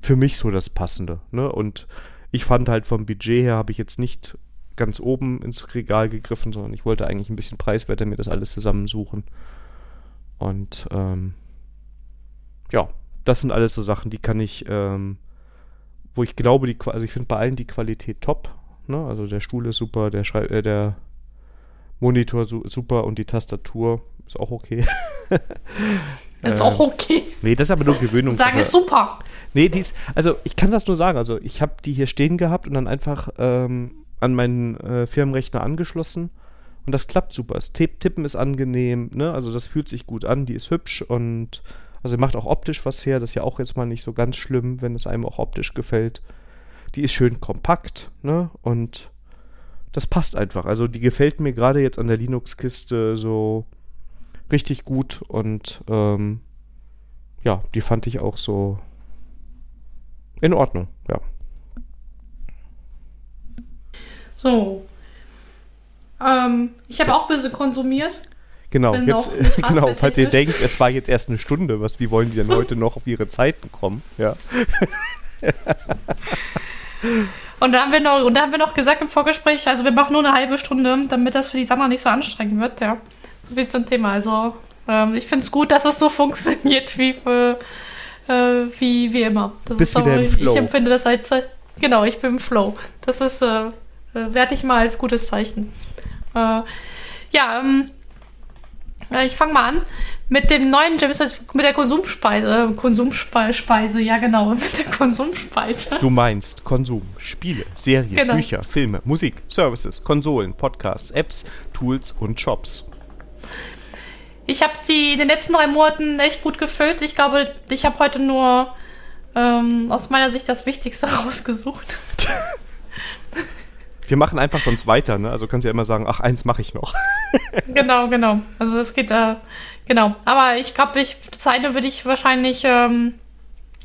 für mich so das Passende. Ne? Und ich fand halt vom Budget her habe ich jetzt nicht ganz oben ins Regal gegriffen, sondern ich wollte eigentlich ein bisschen preiswerter mir das alles zusammensuchen. Und ähm, ja, das sind alles so Sachen, die kann ich, ähm, wo ich glaube, die, also ich finde bei allen die Qualität top. Ne? Also der Stuhl ist super, der, Schrei äh, der Monitor su super und die Tastatur ist auch okay. [laughs] ist auch okay. Nee, das ist aber nur Gewöhnung. Sagen ist super. Nee, die ist, also ich kann das nur sagen. Also ich habe die hier stehen gehabt und dann einfach ähm, an meinen äh, Firmenrechner angeschlossen und das klappt super. Das Tippen ist angenehm, ne? Also das fühlt sich gut an, die ist hübsch und also macht auch optisch was her, das ist ja auch jetzt mal nicht so ganz schlimm, wenn es einem auch optisch gefällt. Die ist schön kompakt, ne? Und das passt einfach. Also die gefällt mir gerade jetzt an der Linux-Kiste so richtig gut und ähm, ja, die fand ich auch so in Ordnung, ja. So. Ähm, ich habe auch ein bisschen konsumiert. Genau, jetzt, [laughs] genau, falls ihr denkt, es war jetzt erst eine Stunde, was, wie wollen die denn heute noch auf ihre Zeiten kommen? Ja. [laughs] und da haben wir noch, und da haben wir noch gesagt im Vorgespräch, also wir machen nur eine halbe Stunde, damit das für die Sandra nicht so anstrengend wird, ja. So viel zum Thema. Also ähm, ich finde es gut, dass es so [laughs] funktioniert wie für Äh, wie, wie immer. Das Bist ist wieder im Flow. Ich empfinde das als. Genau, ich bin im Flow. Das ist, äh, werde ich mal als gutes Zeichen. Äh, ja, ähm, äh, ich fange mal an mit dem neuen James, mit der Konsumspeise. Äh, Konsumspeise, ja genau, [laughs] mit der Konsumspeise. Du meinst Konsum, Spiele, Serien, Genau. Bücher, Filme, Musik, Services, Konsolen, Podcasts, Apps, Tools und Shops. Ich habe sie in den letzten drei Monaten echt gut gefüllt. Ich glaube, ich habe heute nur ähm, aus meiner Sicht das Wichtigste [laughs] rausgesucht. [laughs] Wir machen einfach sonst weiter, ne? Also kannst du ja immer sagen, ach, eins mache ich noch. [laughs] genau, genau. Also das geht da, genau. Aber ich glaube, ich, das eine würde ich wahrscheinlich, ähm,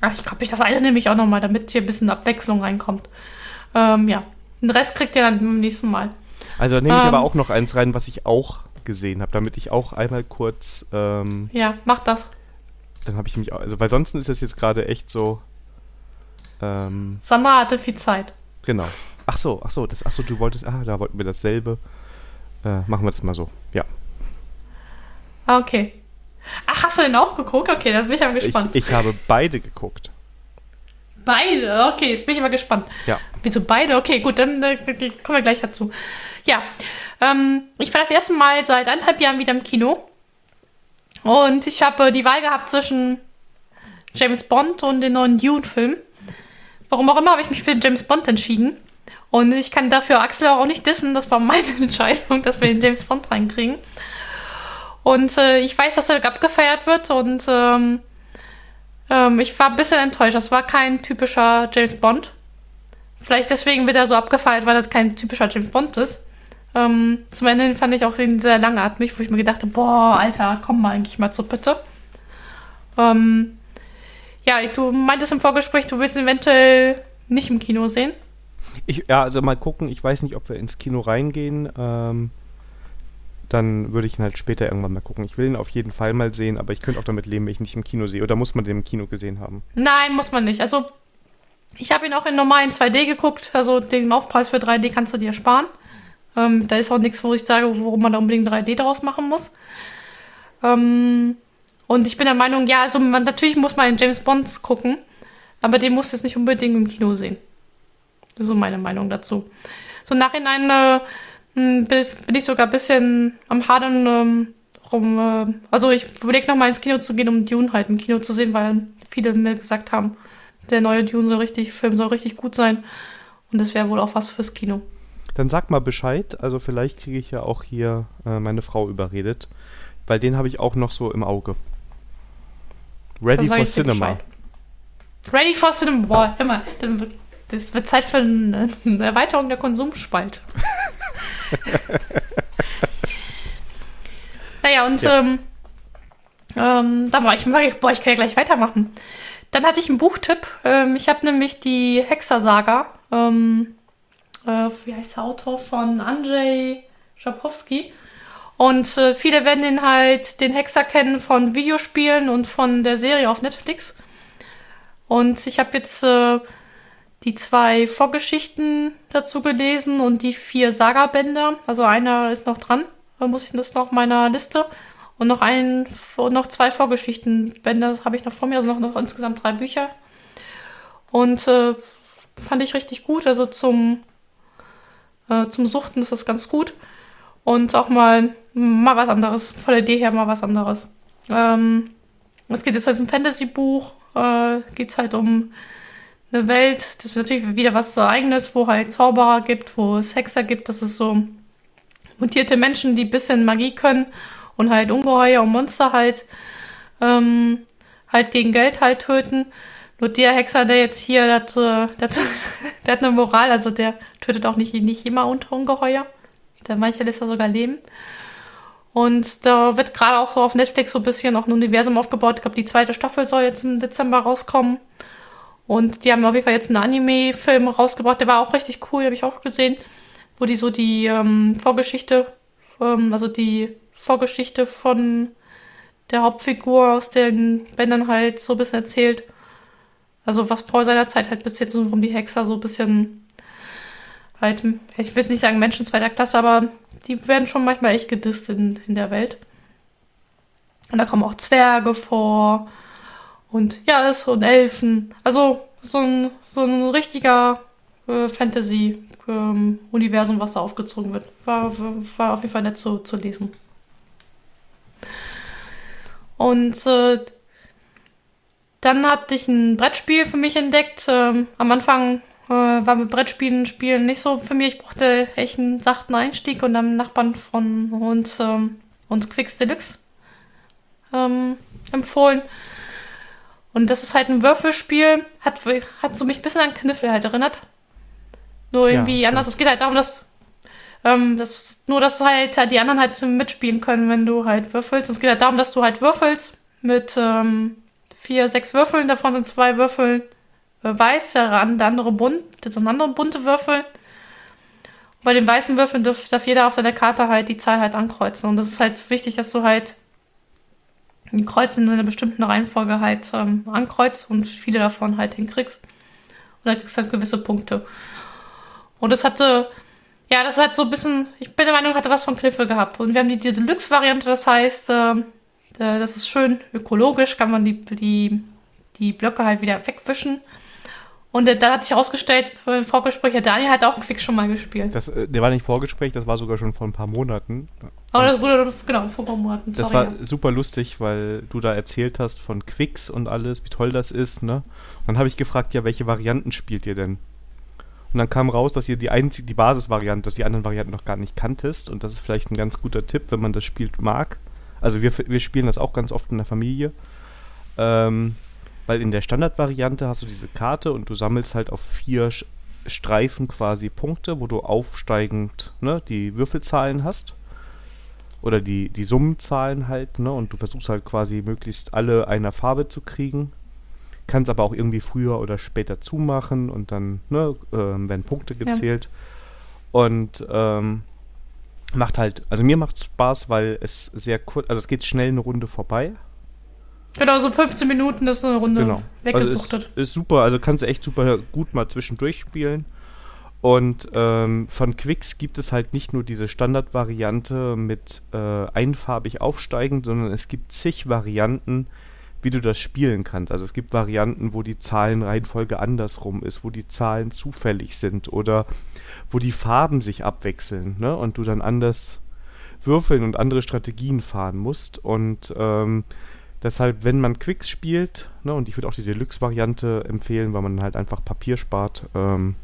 ach, ich glaube, ich das eine nehme ich auch nochmal, damit hier ein bisschen Abwechslung reinkommt. Ähm, ja. Den Rest kriegt ihr dann beim nächsten Mal. Also nehme ich Ähm. aber auch noch eins rein, was ich auch gesehen habe, damit ich auch einmal kurz, ähm, Ja, mach das. dann habe ich mich, auch, also weil sonst ist das jetzt gerade echt so, ähm, Sandra hatte viel Zeit. genau. Ach so, ach so, das, ach so, du wolltest, ah, da wollten wir dasselbe. Äh, machen wir das mal so, ja. Ah, Okay. Ach, hast du den auch geguckt? Okay, da bin ich mal Ich, gespannt. ich habe beide geguckt. Beide, okay, jetzt bin ich mal gespannt. Ja. Wieso beide? Okay, gut, dann äh, kommen wir gleich dazu. Ja, ähm, ich war das erste Mal seit anderthalb Jahren wieder im Kino. Und ich habe äh, die Wahl gehabt zwischen James Bond und den neuen Dune-Film. Warum auch immer habe ich mich für James Bond entschieden. Und ich kann dafür Axel auch nicht dissen. Das war meine [laughs] Entscheidung, dass wir den James Bond reinkriegen. Und äh, ich weiß, dass er abgefeiert wird und ähm, ähm, ich war ein bisschen enttäuscht. Das war kein typischer James Bond. Vielleicht deswegen wird er so abgefeiert, weil das kein typischer James Bond ist. Ähm, zum Ende fand ich auch den sehr langatmig, wo ich mir gedacht habe, boah, Alter, komm mal eigentlich mal zur Bitte. Ähm, ja, du meintest im Vorgespräch, du willst ihn eventuell nicht im Kino sehen. Ich, ja, also mal gucken, ich weiß nicht, ob wir ins Kino reingehen. Ähm, dann würde ich ihn halt später irgendwann mal gucken. Ich will ihn auf jeden Fall mal sehen, aber ich könnte auch damit leben, wenn ich ihn nicht im Kino sehe. Oder muss man den im Kino gesehen haben? Nein, muss man nicht. Also, ich habe ihn auch in normalen 2D geguckt. Also, den Aufpreis für 3D kannst du dir sparen. Ähm, da ist auch nichts, wo ich sage, worum man da unbedingt 3D draus machen muss. Ähm, und ich bin der Meinung, ja, also man, natürlich muss man in James Bonds gucken, aber den muss jetzt nicht unbedingt im Kino sehen. Das ist so meine Meinung dazu. So im Nachhinein äh, bin ich sogar ein bisschen am Hadern ähm, rum. Äh, also ich überlege nochmal ins Kino zu gehen, um Dune halt im Kino zu sehen, weil viele mir gesagt haben, der neue Dune soll richtig, Film soll richtig gut sein. Und das wäre wohl auch was fürs Kino. Dann sag mal Bescheid. Also vielleicht kriege ich ja auch hier äh, meine Frau überredet. Weil den habe ich auch noch so im Auge. Ready for Cinema. Ready for Cinema. Boah, hör mal, dann das wird Zeit für eine, Erweiterung der Konsumspalte. [laughs] naja, und Ja. ähm, ähm, dann war ich, boah, ich kann ja gleich weitermachen. Dann hatte ich einen Buchtipp. Ähm, ich habe nämlich die Hexer-Saga, ähm, äh, wie heißt der Autor von Andrzej Schabowski. Und äh, viele werden den halt, den Hexer kennen von Videospielen und von der Serie auf Netflix. Und ich habe jetzt äh, die zwei Vorgeschichten dazu gelesen und die vier Saga-Bände. Also einer ist noch dran, da muss ich das noch meiner Liste. Und noch ein, noch zwei Vorgeschichtenbände das habe ich noch vor mir, also noch, noch insgesamt drei Bücher. Und äh, fand ich richtig gut. Also zum, äh, zum Suchten ist das ganz gut. Und auch mal, mal was anderes, von der Idee her mal was anderes. Ähm, es geht jetzt als ein Fantasy-Buch, äh, geht es halt um eine Welt, das ist natürlich wieder was so eigenes, wo halt Zauberer gibt, wo es Hexer gibt, das ist so mutierte Menschen, die ein bisschen Magie können und halt Ungeheuer und Monster halt ähm, halt gegen Geld halt töten. Nur der Hexer, der jetzt hier, der hat, der hat, [laughs] der hat eine Moral, also der tötet auch nicht, nicht immer unter Ungeheuer. Der manche lässt er sogar leben. Und da wird gerade auch so auf Netflix so ein bisschen auch ein Universum aufgebaut. Ich glaube, die zweite Staffel soll jetzt im Dezember rauskommen. Und die haben auf jeden Fall jetzt einen Anime-Film rausgebracht. Der war auch richtig cool, habe ich auch gesehen. Wo die so die ähm, Vorgeschichte, ähm, also die Vorgeschichte von der Hauptfigur aus den Bändern halt so ein bisschen erzählt. Also was vor seiner Zeit halt bis jetzt so um die Hexer so ein bisschen halt, ich will nicht sagen Menschen zweiter Klasse, aber die werden schon manchmal echt gedisst in, in der Welt. Und da kommen auch Zwerge vor Und ja, so ein Elfen. Also so ein, so ein richtiger äh, Fantasy-Universum, ähm, was da aufgezogen wird. War, war auf jeden Fall nett zu, zu lesen. Und äh, dann hatte ich ein Brettspiel für mich entdeckt. Ähm, am Anfang äh, war mit Brettspielen spielen nicht so für mich. Ich brauchte echt einen sachten Einstieg und dann Nachbarn von uns, ähm, uns Quicks Deluxe ähm, empfohlen. Und das ist halt ein Würfelspiel, hat, hat so mich ein bisschen an Kniffel halt erinnert. Nur irgendwie ja, anders. Es geht halt darum, dass, ähm, dass nur, dass halt, die anderen halt mitspielen können, wenn du halt würfelst. Es geht halt darum, dass du halt würfelst mit ähm, vier, sechs Würfeln. Davon sind zwei Würfel weiß, der andere bunt, das sind andere bunte Würfel. Und bei den weißen Würfeln darf, darf jeder auf seiner Karte halt die Zahl halt ankreuzen. Und das ist halt wichtig, dass du halt die Kreuze in einer bestimmten Reihenfolge halt ähm, ankreuzt und viele davon halt hinkriegst. Und dann kriegst du halt gewisse Punkte. Und das hatte, ja, das hat so ein bisschen, ich bin der Meinung, hatte was von Kniffel gehabt. Und wir haben die, die Deluxe-Variante, das heißt, äh, das ist schön ökologisch, kann man die, die, die Blöcke halt wieder wegwischen. Und da hat sich herausgestellt, im Vorgespräch, Daniel hat auch Quick schon mal gespielt. Das, äh, der war nicht Vorgespräch, das war sogar schon vor ein paar Monaten. Aber das wurde, genau, vor ein paar Monaten. Das war ja. super lustig, weil du da erzählt hast von Quicks und alles, wie toll das ist, ne? Und dann habe ich gefragt, ja, welche Varianten spielt ihr denn? Und dann kam raus, dass ihr die einzige, die Basisvariante, dass die anderen Varianten noch gar nicht kanntest. Und das ist vielleicht ein ganz guter Tipp, wenn man das spielt mag. Also wir, wir spielen das auch ganz oft in der Familie. Ähm, weil in der Standardvariante hast du diese Karte und du sammelst halt auf vier Streifen quasi Punkte, wo du aufsteigend ne, die Würfelzahlen hast. Oder die, die Summenzahlen halt, ne? Und du versuchst halt quasi möglichst alle einer Farbe zu kriegen. Kannst aber auch irgendwie früher oder später zumachen und dann ne, äh, werden Punkte gezählt. Ja. Und ähm, macht halt, also mir macht Spaß, weil es sehr kurz, also es geht schnell eine Runde vorbei. Genau, so 15 Minuten ist eine Runde genau. weggesuchtet. Also ist, ist, super, also kannst du echt super gut mal zwischendurch spielen. Und ähm, von Quicks gibt es halt nicht nur diese Standardvariante mit äh, einfarbig aufsteigend, sondern es gibt zig Varianten, wie du das spielen kannst. Also es gibt Varianten, wo die Zahlenreihenfolge andersrum ist, wo die Zahlen zufällig sind oder wo die Farben sich abwechseln ne? und du dann anders würfeln und andere Strategien fahren musst. Und ähm, Deshalb, wenn man Quicks spielt, ne, und ich würde auch die Deluxe-Variante empfehlen, weil man halt einfach Papier spart, ähm,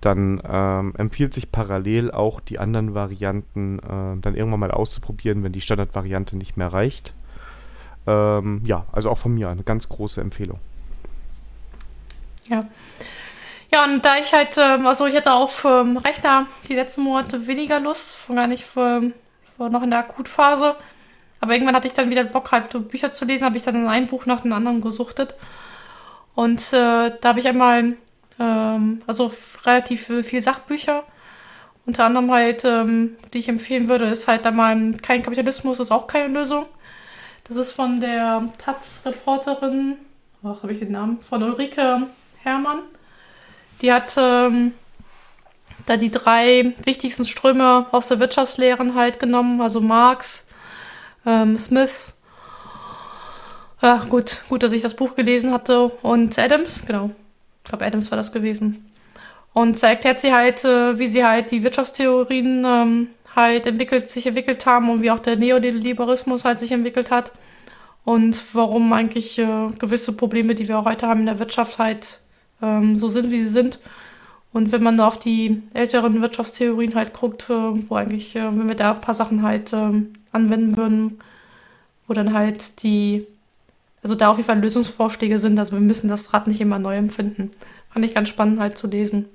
dann ähm, empfiehlt sich parallel auch die anderen Varianten äh, dann irgendwann mal auszuprobieren, wenn die Standardvariante nicht mehr reicht. Ähm, ja, also auch von mir eine ganz große Empfehlung. Ja. Ja, und da ich halt, ähm, also ich hatte auf ähm, Rechner die letzten Monate weniger Lust, von gar nicht für, für noch in der Akutphase, aber irgendwann hatte ich dann wieder Bock, halt Bücher zu lesen, habe ich dann ein Buch nach dem anderen gesuchtet. Und äh, da habe ich einmal, ähm, also relativ viel Sachbücher. Unter anderem halt, ähm, die ich empfehlen würde, ist halt einmal Kein Kapitalismus ist auch keine Lösung. Das ist von der Taz-Reporterin, ach, habe ich den Namen, von Ulrike Herrmann. Die hat ähm, da die drei wichtigsten Ströme aus der Wirtschaftslehren halt genommen, also Marx, ähm, Smith. Ja, gut, gut, dass ich das Buch gelesen hatte. Und Adams, genau. Ich glaube, Adams war das gewesen. Und da erklärt sie halt, äh, wie sie halt die Wirtschaftstheorien ähm, halt entwickelt, sich entwickelt haben und wie auch der Neoliberalismus halt sich entwickelt hat. Und warum eigentlich äh, gewisse Probleme, die wir heute haben in der Wirtschaft, halt ähm, so sind, wie sie sind. Und wenn man da auf die älteren Wirtschaftstheorien halt guckt, äh, wo eigentlich, äh, wenn wir da ein paar Sachen halt ähm, anwenden würden, wo dann halt die, also da auf jeden Fall Lösungsvorschläge sind, also wir müssen das Rad nicht immer neu empfinden. Fand ich ganz spannend halt zu lesen.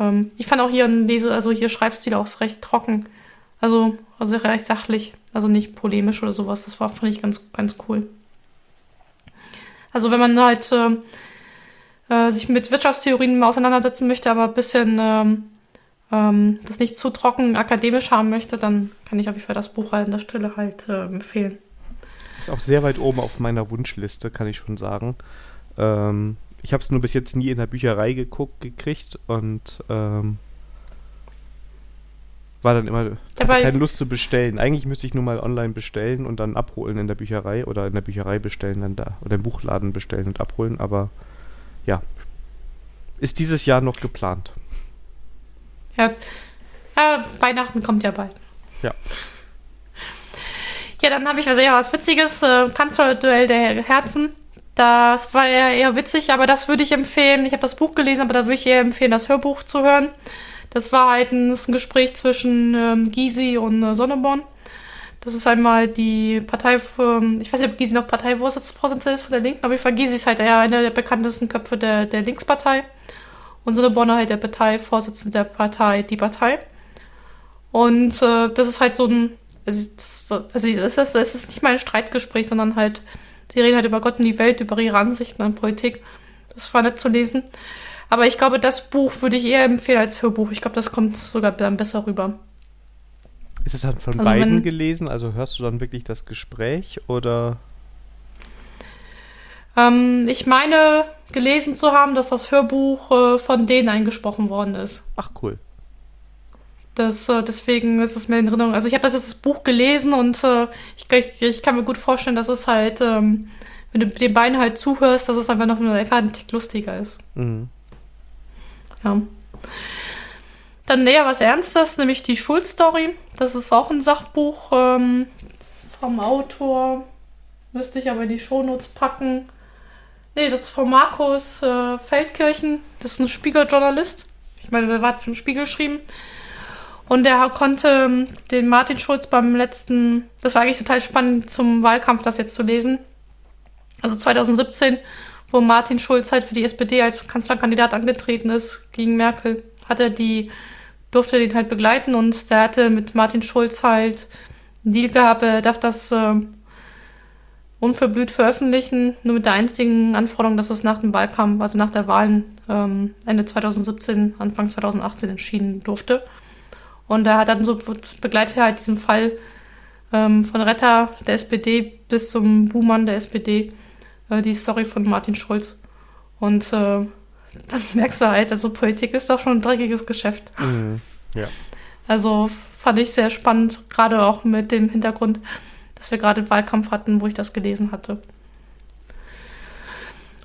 Ähm, ich fand auch hier ein Lese, also hier Schreibstil auch recht trocken. Also, also recht sachlich, also nicht polemisch oder sowas. Das war, fand ich ganz, ganz cool. Also wenn man halt äh, äh, sich mit Wirtschaftstheorien auseinandersetzen möchte, aber ein bisschen ähm, ähm, das nicht zu trocken akademisch haben möchte, dann kann ich auf jeden Fall das Buch halt an der Stelle halt äh, empfehlen. Ist auch sehr weit oben auf meiner Wunschliste, kann ich schon sagen. Ähm, ich habe es nur bis jetzt nie in der Bücherei geguckt, gekriegt und ähm, war dann immer, Dabei- keine Lust zu bestellen. Eigentlich müsste ich nur mal online bestellen und dann abholen in der Bücherei oder in der Bücherei bestellen dann da oder im Buchladen bestellen und abholen, aber ja. Ist dieses Jahr noch geplant. Ja, ja Weihnachten kommt ja bald. Ja. Ja, dann habe ich was, ja, was Witziges. Äh, Kanzlerduell der Herzen. Das war ja eher witzig, aber das würde ich empfehlen. Ich habe das Buch gelesen, aber da würde ich eher empfehlen, das Hörbuch zu hören. Das war halt ein, ein Gespräch zwischen ähm, Gysi und äh, Sonneborn. Das ist einmal die Partei, für, ich weiß nicht, ob Gysi noch Parteivorsitzende ist von der Linken, aber ich Gysi ist halt eher einer der bekanntesten Köpfe der, der Linkspartei. Und Sonneborn halt der Parteivorsitzende der Partei Die Partei. Und äh, das ist halt so ein, also, das, also es, ist, es ist nicht mal ein Streitgespräch, sondern halt, sie reden halt über Gott und die Welt, über ihre Ansichten an Politik. Das war nett zu lesen. Aber ich glaube, das Buch würde ich eher empfehlen als Hörbuch. Ich glaube, das kommt sogar dann besser rüber. Ist es dann von Also beiden wenn- gelesen? Also hörst du dann wirklich das Gespräch oder? Ähm, ich meine, gelesen zu haben, dass das Hörbuch äh, von denen eingesprochen worden ist. Ach cool. Das, äh, deswegen ist es mir in Erinnerung. Also ich habe das jetzt das Buch gelesen und äh, ich, ich, ich kann mir gut vorstellen, dass es halt, ähm, wenn du den beiden halt zuhörst, dass es einfach noch einfach ein Tick lustiger ist. Mhm. Ja. Dann näher was Ernstes, nämlich die Schulstory. Das ist auch ein Sachbuch ähm, vom Autor. Müsste ich aber in die Shownotes packen. Nee, das ist von Markus äh, Feldkirchen. Das ist ein Spiegeljournalist. Ich meine, der hat für den Spiegel geschrieben. Und der konnte ähm, den Martin Schulz beim letzten, das war eigentlich total spannend zum Wahlkampf, das jetzt zu lesen. Also 2017, wo Martin Schulz halt für die SPD als Kanzlerkandidat angetreten ist gegen Merkel, hat er die, durfte den halt begleiten und der hatte mit Martin Schulz halt einen Deal gehabt, er darf das äh, unverblüht veröffentlichen, nur mit der einzigen Anforderung, dass es nach dem Wahlkampf, also nach der Wahlen ähm, Ende 2017, Anfang 2018 entschieden durfte. Und er hat dann so begleitet er halt diesen Fall ähm, von Retter der SPD bis zum Buhmann der SPD, äh, die Story von Martin Schulz. Und äh, [laughs] dann merkst du halt, also Politik ist doch schon ein dreckiges Geschäft. Mhm. Ja. Also fand ich sehr spannend, gerade auch mit dem Hintergrund, dass wir gerade Wahlkampf hatten, wo ich das gelesen hatte.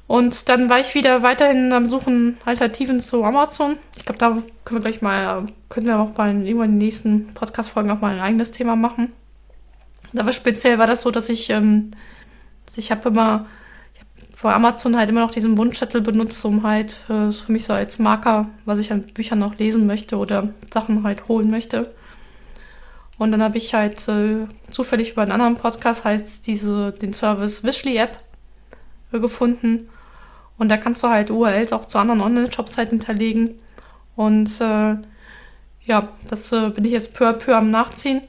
Und dann war ich wieder weiterhin am Suchen Alternativen zu Amazon. Ich glaube, da können wir gleich mal, können wir auch bei irgendwann in den nächsten Podcast-Folgen auch mal ein eigenes Thema machen. Aber speziell war das so, dass ich, ähm, ich habe immer, ich hab bei Amazon halt immer noch diesen Wunschzettel benutzt, um halt äh, für mich so als Marker, was ich an Büchern noch lesen möchte oder Sachen halt holen möchte. Und dann habe ich halt äh, zufällig über einen anderen Podcast heißt diese den Service Wishly App äh, gefunden. Und da kannst du halt URLs auch zu anderen Online-Shops halt hinterlegen. Und äh, ja, das äh, bin ich jetzt peu à peu am Nachziehen.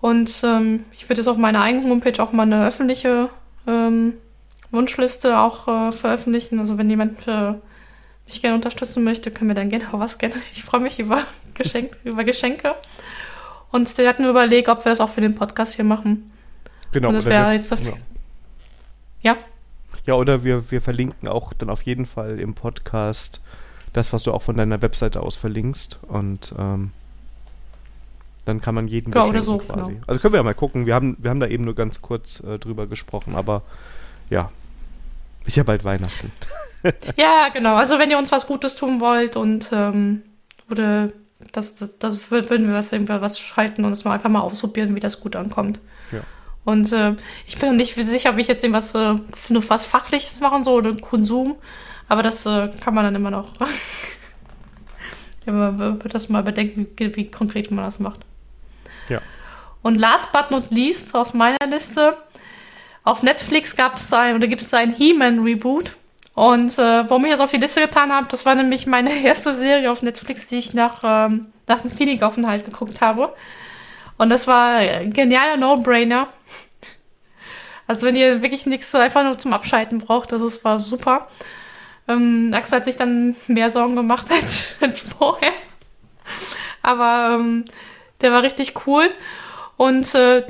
Und ähm, ich würde jetzt auf meiner eigenen Homepage auch mal eine öffentliche ähm, Wunschliste auch äh, veröffentlichen. Also wenn jemand äh, mich gerne unterstützen möchte, können wir dann gerne auch was gerne. Ich freue mich über, [laughs] Geschenk, über Geschenke. Und wir hatten überlegt, ob wir das auch für den Podcast hier machen. Genau. Und das wäre jetzt dafür. Ja. Ja, Ja, oder wir, wir verlinken auch dann auf jeden Fall im Podcast das, was du auch von deiner Webseite aus verlinkst. Und ähm, dann kann man jeden Ja, oder so, quasi. genau. Also können wir ja mal gucken. Wir haben, wir haben da eben nur ganz kurz äh, drüber gesprochen, aber ja, ist ja bald Weihnachten. [laughs] [laughs] Ja, genau. Also wenn ihr uns was Gutes tun wollt und ähm, oder das, das, das wür- würden wir was, irgendwie was schalten und es mal einfach mal ausprobieren, wie das gut ankommt. Ja. Und äh, ich bin noch nicht sicher, ob ich jetzt irgendwas äh, nur was Fachliches machen soll oder Konsum, aber das äh, kann man dann immer noch. [laughs] ja, man wird das mal bedenken, wie, wie konkret man das macht. Ja. Und last but not least aus meiner Liste, auf Netflix gab es ein, oder gibt es ein He-Man-Reboot. Und äh, warum ich das auf die Liste getan habe, das war nämlich meine [laughs] erste Serie auf Netflix, die ich nach, ähm, nach dem Klinikaufenthalt geguckt habe. Und das war ein genialer No-Brainer. Also wenn ihr wirklich nichts einfach nur zum Abschalten braucht, das ist, war super. Ähm, Axel hat sich dann mehr Sorgen gemacht [laughs] als, als vorher. Aber ähm, der war richtig cool. Und äh,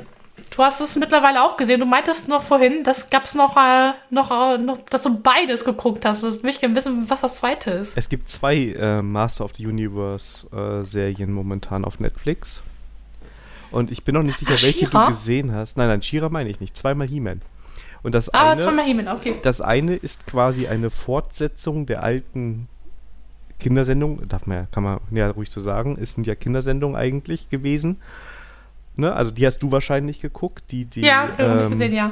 du hast es mittlerweile auch gesehen. Du meintest noch vorhin, das gab es noch, äh, noch, äh, noch, dass du beides geguckt hast. Ich gerne wissen, was das zweite ist. Es gibt zwei äh, Master of the Universe äh, Serien momentan auf Netflix. Und ich bin noch nicht sicher, Ach, welche du gesehen hast. Nein, nein, Shira meine ich nicht. Zweimal He-Man. Und das Ah, eine, zweimal Himmel, okay. das eine ist quasi eine Fortsetzung der alten Kindersendung. Darf man ja, kann man ja ruhig so sagen. Es sind ja Kindersendungen eigentlich gewesen. Ne? Also die hast du wahrscheinlich geguckt. Die, die, ja, habe ich ähm, gesehen, ja.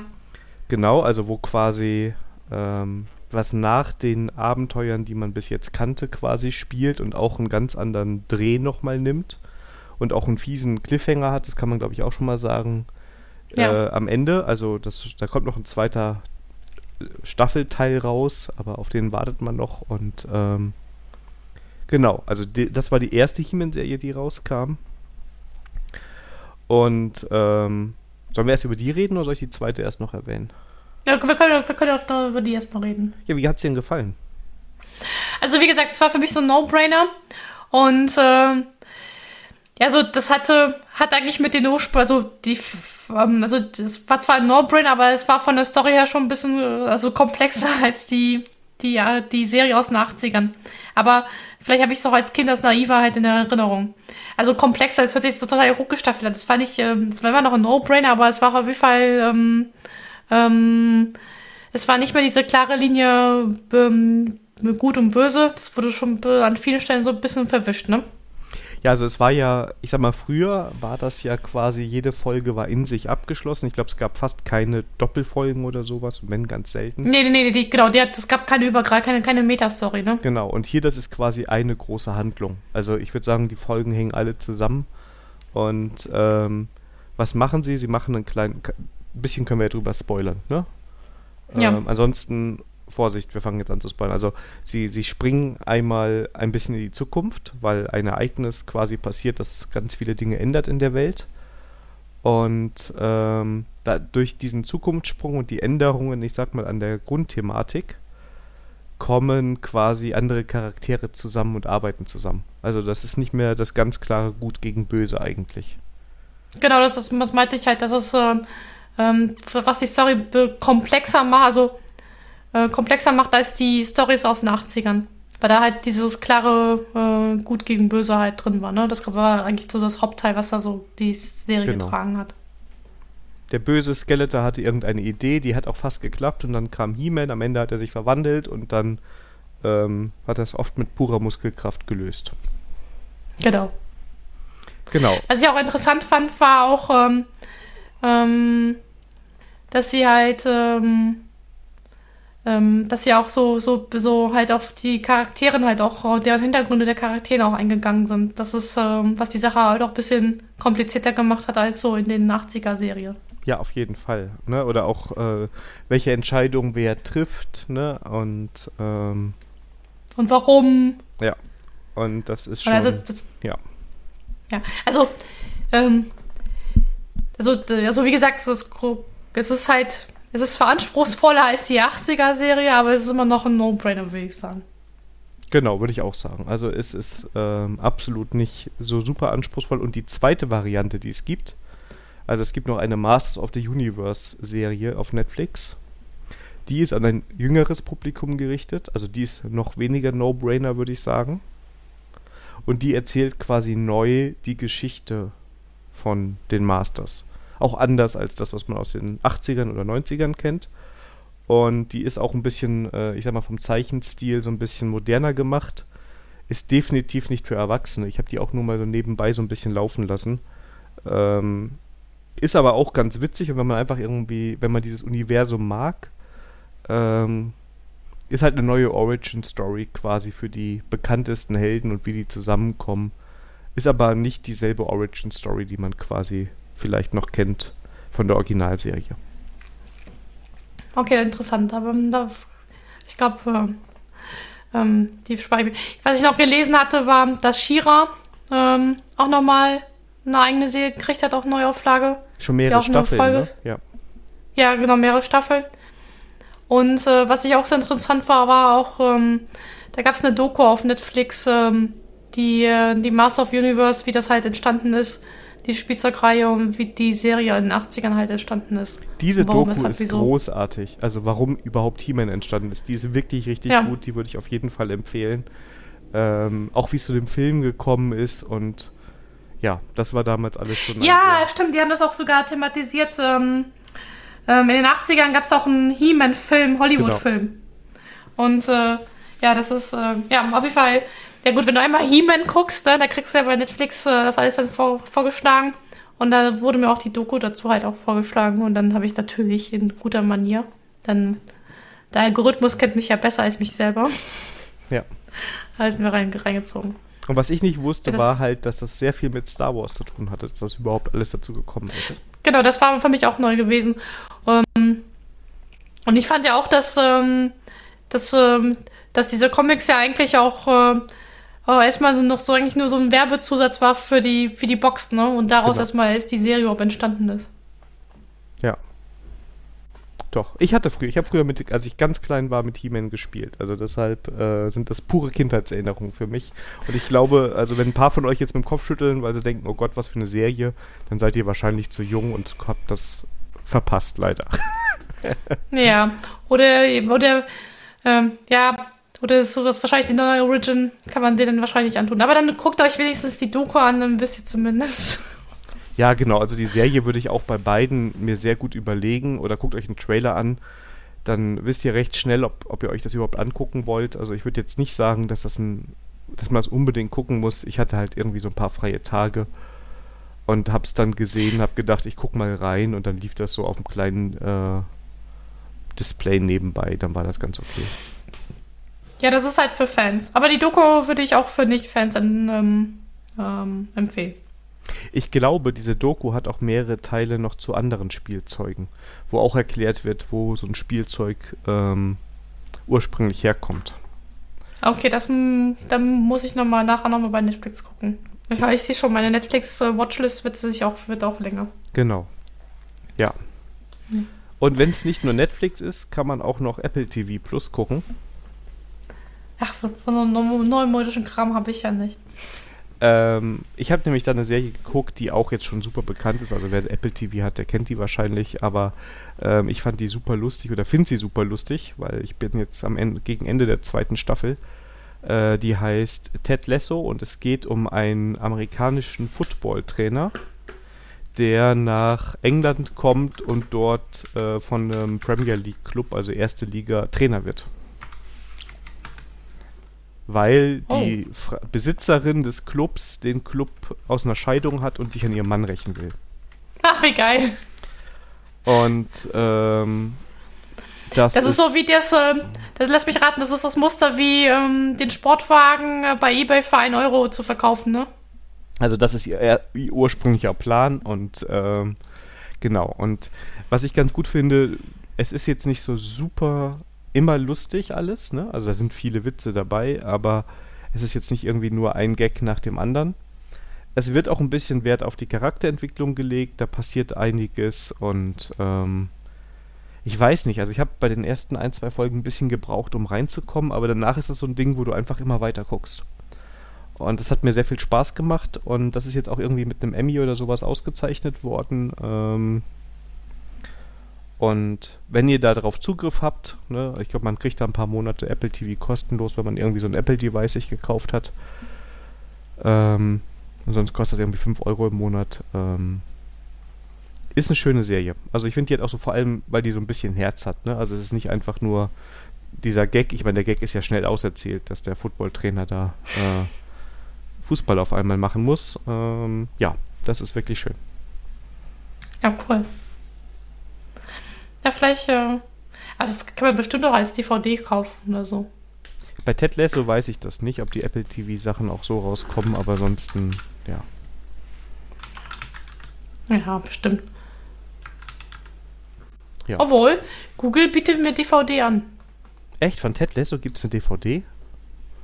Genau, also wo quasi ähm, was nach den Abenteuern, die man bis jetzt kannte, quasi spielt und auch einen ganz anderen Dreh nochmal nimmt und auch einen fiesen Cliffhanger hat, das kann man glaube ich auch schon mal sagen. Ja. Äh, am Ende, also das, da kommt noch ein zweiter äh, Staffelteil raus, aber auf den wartet man noch und ähm, genau, also die, das war die erste He-Man-Serie, die rauskam. Und ähm, sollen wir erst über die reden oder soll ich die zweite erst noch erwähnen? ja wir, können, wir können auch über die erstmal reden. Ja, wie hat's dir denn gefallen? Also wie gesagt, es war für mich so ein No-Brainer. Und ähm, ja, so das hatte, hat eigentlich mit den Ursprung, also die, ähm, also das war zwar ein No-Brainer, aber es war von der Story her schon ein bisschen äh, also komplexer [laughs] als die, die, ja, die Serie aus den 80ern. Aber vielleicht habe ich es auch als Kind als naiver halt in der Erinnerung. Also komplexer, es hört sich so total hochgestaffelt an. Das war nicht, ähm, das war immer noch ein No-Brainer, aber es war auf jeden Fall, ähm, ähm, es war nicht mehr diese klare Linie ähm, gut und böse. Das wurde schon an vielen Stellen so ein bisschen verwischt, ne? Ja, also es war ja, ich sag mal, früher war das ja quasi, jede Folge war in sich abgeschlossen. Ich glaube, es gab fast keine Doppelfolgen oder sowas, wenn ganz selten. Nee, nee, nee, die, genau, die hat, es gab keine Übergreif, keine, keine Metastory, ne? Genau, und hier das ist quasi eine große Handlung. Also ich würde sagen, die Folgen hängen alle zusammen. Und ähm, was machen sie? Sie machen einen kleinen, ein bisschen können wir ja drüber spoilern, ne? Ja. Ähm, ansonsten, Vorsicht, wir fangen jetzt an zu spoilern. Also sie, sie springen einmal ein bisschen in die Zukunft, weil ein Ereignis quasi passiert, das ganz viele Dinge ändert in der Welt. Und ähm, da, durch diesen Zukunftssprung und die Änderungen, ich sag mal, an der Grundthematik, kommen quasi andere Charaktere zusammen und arbeiten zusammen. Also das ist nicht mehr das ganz klare Gut gegen Böse eigentlich. Genau, das, ist, das meinte ich halt, dass es, ähm, ähm, was die Story komplexer macht, also äh, komplexer macht als die Stories aus den 80ern. Weil da halt dieses klare äh, Gut gegen Böse halt drin war, ne? Das war eigentlich so das Hauptteil, was da so die Serie Genau. getragen hat. Der böse Skeletor hatte irgendeine Idee, die hat auch fast geklappt und dann kam He-Man, am Ende hat er sich verwandelt und dann ähm, hat er es oft mit purer Muskelkraft gelöst. Genau. Genau. Was ich auch interessant fand, war auch, ähm, ähm, dass sie halt, ähm, ähm, dass sie auch so, so, so halt auf die Charakteren halt auch, deren Hintergründe der Charaktere auch eingegangen sind. Das ist, ähm, was die Sache halt auch ein bisschen komplizierter gemacht hat als so in den 80er-Serie. Ja, auf jeden Fall. Ne? Oder auch, äh, welche Entscheidung wer trifft. Ne? Und, ähm, Und warum? und das ist Und schon... also, das, ja. Ja, also, ähm, also, also wie gesagt, es ist, es ist halt, es ist zwar anspruchsvoller als die 80er-Serie, aber es ist immer noch ein No-Brainer, würde ich sagen. Genau, würde ich auch sagen. Also es ist ähm, absolut nicht so super anspruchsvoll. Und die zweite Variante, die es gibt, also es gibt noch eine Masters of the Universe Serie auf Netflix. Die ist an ein jüngeres Publikum gerichtet. Also die ist noch weniger No-Brainer, würde ich sagen. Und die erzählt quasi neu die Geschichte von den Masters. Auch anders als das, was man aus den 80ern oder 90ern kennt. Und die ist auch ein bisschen, äh, ich sag mal, vom Zeichenstil so ein bisschen moderner gemacht. Ist definitiv nicht für Erwachsene. Ich habe die auch nur mal so nebenbei so ein bisschen laufen lassen. Ähm, ist aber auch ganz witzig und wenn man einfach irgendwie, wenn man dieses Universum mag, ähm, ist halt eine neue Origin-Story quasi für die bekanntesten Helden und wie die zusammenkommen. Ist aber nicht dieselbe Origin-Story, die man quasi vielleicht noch kennt von der Originalserie. Okay, interessant, aber ähm, da, ich glaube, äh, ähm, die Speibe. Was ich noch gelesen hatte, war, dass Shira ähm, auch nochmal eine eigene Serie gekriegt hat, auch Neuauflage. Schon mehrere eine Staffeln, ne? Ja. Ja, genau, mehrere Staffeln. Und äh, was ich auch sehr interessant war, war auch, ähm, da gab es eine Doku auf Netflix, ähm, die, äh, die Master of Universe, wie das halt entstanden ist. Die Spielzeugreihe und wie die Serie in den 80ern halt entstanden ist. Diese Warum, Doku ist wieso? großartig. Also warum überhaupt He-Man entstanden ist. Die ist wirklich richtig Ja. gut. Die würde ich auf jeden Fall empfehlen. Ähm, auch wie es zu dem Film gekommen ist und ja, das war damals alles schon. Ja, stimmt, die haben das auch sogar thematisiert. Ähm, ähm, in den 80ern gab es auch einen He-Man-Film, Hollywood-Film. Und äh, ja, das ist, äh, ja, auf jeden Fall, ja gut, wenn du einmal He-Man guckst, ne, da kriegst du ja bei Netflix äh, das alles dann vor, vorgeschlagen. Und da wurde mir auch die Doku dazu halt auch vorgeschlagen. Und dann habe ich natürlich in guter Manier, dann, der Algorithmus kennt mich ja besser als mich selber, ja. [laughs] halt mir rein, reingezogen. Und was ich nicht wusste, Ja, war halt, dass das sehr viel mit Star Wars zu tun hatte, dass das überhaupt alles dazu gekommen ist. Genau, das war für mich auch neu gewesen. Ähm, und ich fand ja auch, dass, ähm, dass, ähm, dass diese Comics ja eigentlich auch äh, äh, erstmal so noch so eigentlich nur so ein Werbezusatz war für die, für die Box, ne? Und daraus Genau. erstmal erst die Serie überhaupt entstanden ist. Ja. Doch. Ich hatte früher, ich habe früher mit, als ich ganz klein war, mit He-Man gespielt. Also deshalb äh, sind das pure Kindheitserinnerungen für mich. Und ich glaube, also wenn ein paar von euch jetzt mit dem Kopf schütteln, weil sie denken, oh Gott, was für eine Serie, dann seid ihr wahrscheinlich zu jung und habt das verpasst, leider. [laughs] Ja. Oder, oder, ähm, ja, oder ist sowas, wahrscheinlich die neue Origin, kann man denen wahrscheinlich antun. Aber dann guckt euch wenigstens die Doku an, wisst ihr zumindest. [laughs] Ja, genau. Also die Serie würde ich auch bei beiden mir sehr gut überlegen oder guckt euch einen Trailer an. Dann wisst ihr recht schnell, ob, ob ihr euch das überhaupt angucken wollt. Also ich würde jetzt nicht sagen, dass das ein, dass man das unbedingt gucken muss. Ich hatte halt irgendwie so ein paar freie Tage und hab's dann gesehen, hab gedacht, ich guck mal rein und dann lief das so auf einem kleinen äh, Display nebenbei. Dann war das ganz okay. Ja, das ist halt für Fans. Aber die Doku würde ich auch für Nicht-Fans ähm, ähm, empfehlen. Ich glaube, diese Doku hat auch mehrere Teile noch zu anderen Spielzeugen, wo auch erklärt wird, wo so ein Spielzeug ähm, ursprünglich herkommt. Okay, das dann muss ich noch mal nachher nochmal bei Netflix gucken. Ich, ich sehe schon, meine Netflix-Watchlist wird sich auch, wird auch länger. Genau. Ja. Und wenn es nicht nur Netflix ist, kann man auch noch Apple TV Plus gucken. Ach so, so einen neu- neumodischen Kram habe ich ja nicht. Ähm, ich habe nämlich da eine Serie geguckt, die auch jetzt schon super bekannt ist. Also wer Apple TV hat, der kennt die wahrscheinlich. Aber ähm, ich fand die super lustig oder finde sie super lustig, weil ich bin jetzt am Ende, gegen Ende der zweiten Staffel. Äh, die heißt Ted Lasso und es geht um einen amerikanischen Football-Trainer, der nach England kommt und dort äh, von einem Premier League Club, also erste Liga, Trainer wird. Weil die Fra Besitzerin des Clubs den Club aus einer Scheidung hat und sich an ihrem Mann rächen will. Ach, wie geil. Und ähm, das, Das ist so wie das, ähm, das lässt mich raten, das ist das Muster wie ähm, den Sportwagen äh, bei Ebay für 1 Euro zu verkaufen, ne? Also das ist ihr, ihr ursprünglicher Plan und ähm, genau. Und was ich ganz gut finde, es ist jetzt nicht so super immer lustig alles, ne? Also da sind viele Witze dabei, aber es ist jetzt nicht irgendwie nur ein Gag nach dem anderen. Es wird auch ein bisschen Wert auf die Charakterentwicklung gelegt, da passiert einiges und ähm, ich weiß nicht, also ich habe bei den ersten ein, zwei Folgen ein bisschen gebraucht, um reinzukommen, aber danach ist das so ein Ding, wo du einfach immer weiter guckst. Und das hat mir sehr viel Spaß gemacht und das ist jetzt auch irgendwie mit einem Emmy oder sowas ausgezeichnet worden. Ähm und wenn ihr da drauf Zugriff habt, ne, ich glaube, man kriegt da ein paar Monate Apple TV kostenlos, wenn man irgendwie so ein Apple-Device sich gekauft hat. Ähm, und sonst kostet das irgendwie 5 Euro im Monat. Ähm, ist eine schöne Serie. Also ich finde die halt auch so vor allem, weil die so ein bisschen Herz hat. Ne? Also es ist nicht einfach nur dieser Gag. Ich meine, der Gag ist ja schnell auserzählt, dass der Footballtrainer da äh, Fußball auf einmal machen muss. Ähm, ja, das ist wirklich schön. Ja, cool. Ja, vielleicht, äh, also das kann man bestimmt auch als DVD kaufen oder so. Bei Ted Lasso weiß ich das nicht, ob die Apple TV Sachen auch so rauskommen, aber ansonsten, ja. Ja, bestimmt. Ja. Obwohl, Google bietet mir DVD an. Echt, von Ted Lasso gibt es eine DVD?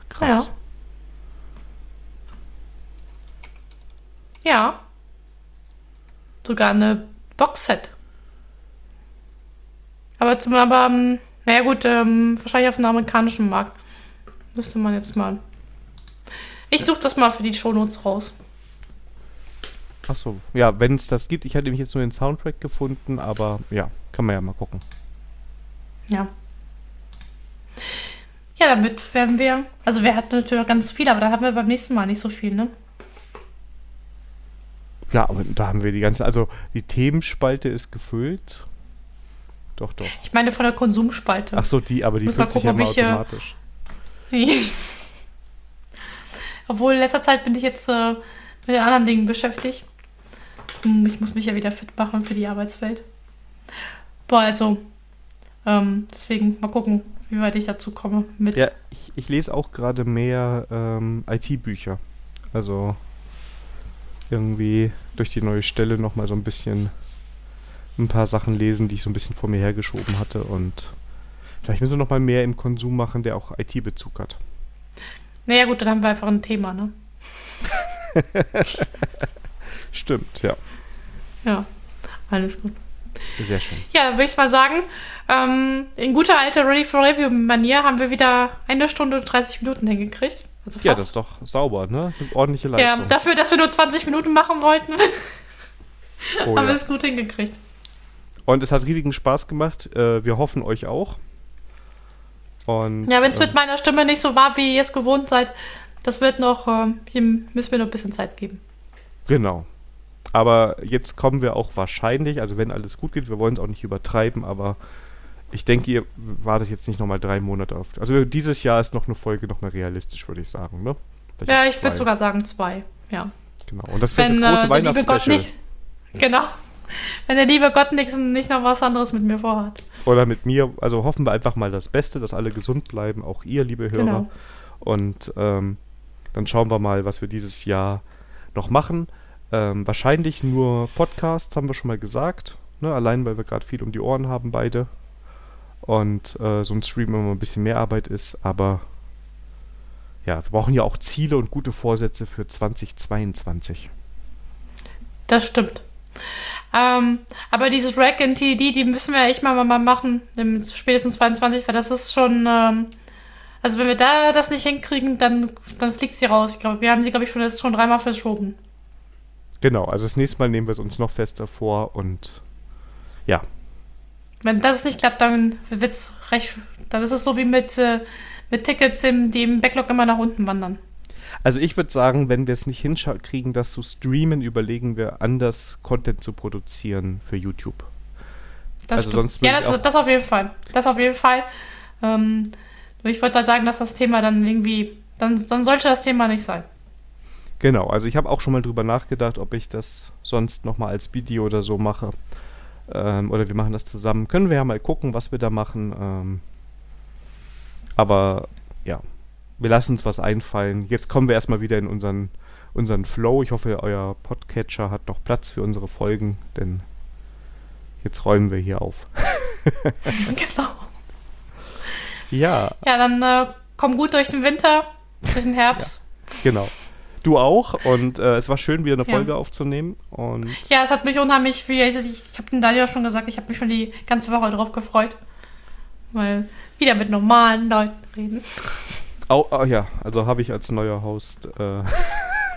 Krass. Ja. Ja. Sogar eine Boxset. Aber zum aber, ähm, naja gut, ähm, wahrscheinlich auf dem amerikanischen Markt. Müsste man jetzt mal. Ich suche das mal für die Shownotes raus. Ach so, ja, wenn es das gibt. Ich hatte nämlich jetzt nur den Soundtrack gefunden, aber ja, kann man ja mal gucken. Ja. Ja, damit werden wir. Also, wir hatten natürlich noch ganz viel, aber da haben wir beim nächsten Mal nicht so viel, ne? Ja, aber da haben wir die ganze. Also, die Themenspalte ist gefüllt. Doch, doch. Ich meine von der Konsumspalte. Ach so, die, aber die füllt sich gucken, ja ich, äh, automatisch. [laughs] Obwohl in letzter Zeit bin ich jetzt äh, mit den anderen Dingen beschäftigt. Hm, Ich muss mich ja wieder fit machen für die Arbeitswelt. Boah, also, ähm, deswegen mal gucken, wie weit ich dazu komme mit. Ja, ich, ich lese auch gerade mehr ähm, IT-Bücher. Also irgendwie durch die neue Stelle nochmal so ein bisschen ein paar Sachen lesen, die ich so ein bisschen vor mir hergeschoben hatte und vielleicht müssen wir nochmal mehr im Konsum machen, der auch IT-Bezug hat. Naja, gut, dann haben wir einfach ein Thema, ne? [laughs] Stimmt, ja. Ja, alles gut. Sehr schön. Ja, würde ich mal sagen, ähm, in guter alter Ready for Review-Manier haben wir wieder eine Stunde und 30 Minuten hingekriegt. Also. Ja, das ist doch sauber, ne? Eine ordentliche ja, Leistung. dafür, dass wir nur 20 Minuten machen wollten, oh, [laughs] haben wir ja. es gut hingekriegt. Und es hat riesigen Spaß gemacht. Äh, wir hoffen euch auch. Und, Ja, wenn es ähm, mit meiner Stimme nicht so war, wie ihr es gewohnt seid, das wird noch, ähm, hier müssen wir noch ein bisschen Zeit geben. Genau. Aber jetzt kommen wir auch wahrscheinlich, also wenn alles gut geht, wir wollen es auch nicht übertreiben, aber ich denke, ihr wartet jetzt nicht nochmal drei Monate auf. Also dieses Jahr ist noch eine Folge nochmal realistisch, würde ich sagen, ne? Vielleicht Ja, ich würde sogar sagen zwei. Ja. Genau. Und das wird das große äh, Weihnachtsspecial. [laughs] Genau. Wenn der liebe Gott nicht, nicht noch was anderes mit mir vorhat. Oder mit mir. Also hoffen wir einfach mal das Beste, dass alle gesund bleiben, auch ihr, liebe Hörer. Genau. Und ähm, dann schauen wir mal, was wir dieses Jahr noch machen. Ähm, wahrscheinlich nur Podcasts, haben wir schon mal gesagt. Ne? Allein, weil wir gerade viel um die Ohren haben, beide. Und äh, so ein Stream immer ein bisschen mehr Arbeit ist. Aber ja, wir brauchen ja auch Ziele und gute Vorsätze für 2022. Das stimmt. Ähm, aber dieses Rack in TD, die müssen wir echt mal, mal machen, spätestens 22, weil das ist schon, ähm, also wenn wir da das nicht hinkriegen, dann, dann fliegt sie raus. Ich glaube, wir haben sie, glaube ich, schon, jetzt schon dreimal verschoben. Genau, also das nächste Mal nehmen wir es uns noch fester vor und ja, Wenn das nicht klappt, dann wird's recht, dann ist es so wie mit, äh, mit Tickets, im, die im Backlog immer nach unten wandern. Also ich würde sagen, wenn wir es nicht hinkriegen, das zu streamen, überlegen wir anders Content zu produzieren für YouTube. Das Also stimmt. sonst ja, das, das auf jeden Fall. Das auf jeden Fall. Ähm, ich wollte halt sagen, dass das Thema dann irgendwie, dann, dann sollte das Thema nicht sein. Genau, also ich habe auch schon mal drüber nachgedacht, ob ich das sonst nochmal als Video oder so mache. Ähm, oder wir machen das zusammen. Können wir ja mal gucken, was wir da machen. Ähm, aber wir lassen uns was einfallen. Jetzt kommen wir erstmal wieder in unseren, unseren Flow. Ich hoffe, euer Podcatcher hat noch Platz für unsere Folgen, denn jetzt räumen wir hier auf. [laughs] [laughs] genau. Ja, Ja, dann äh, komm gut durch den Winter, durch den Herbst. genau. Du auch und äh, es war schön, wieder eine Ja. Folge aufzunehmen. Und Ja, es hat mich unheimlich, wie ich, ich habe den Daniel schon gesagt, ich habe mich schon die ganze Woche drauf gefreut. Weil wieder mit normalen Leuten reden. [laughs] Au, oh, ja, also habe ich als neuer Host. Äh,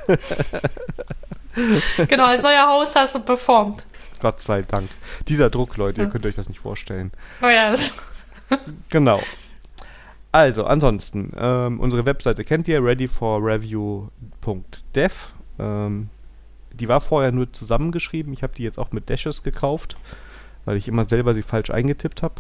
[laughs] genau, als neuer Host hast du performt. Gott sei Dank. Dieser Druck, Leute, ihr könnt euch das nicht vorstellen. Oh ja, das, [laughs] Genau. Also, ansonsten, ähm, unsere Webseite kennt ihr, readyforreview.dev. Ähm, die war vorher nur zusammengeschrieben. Ich habe die jetzt auch mit Dashes gekauft, weil ich immer selber sie falsch eingetippt habe.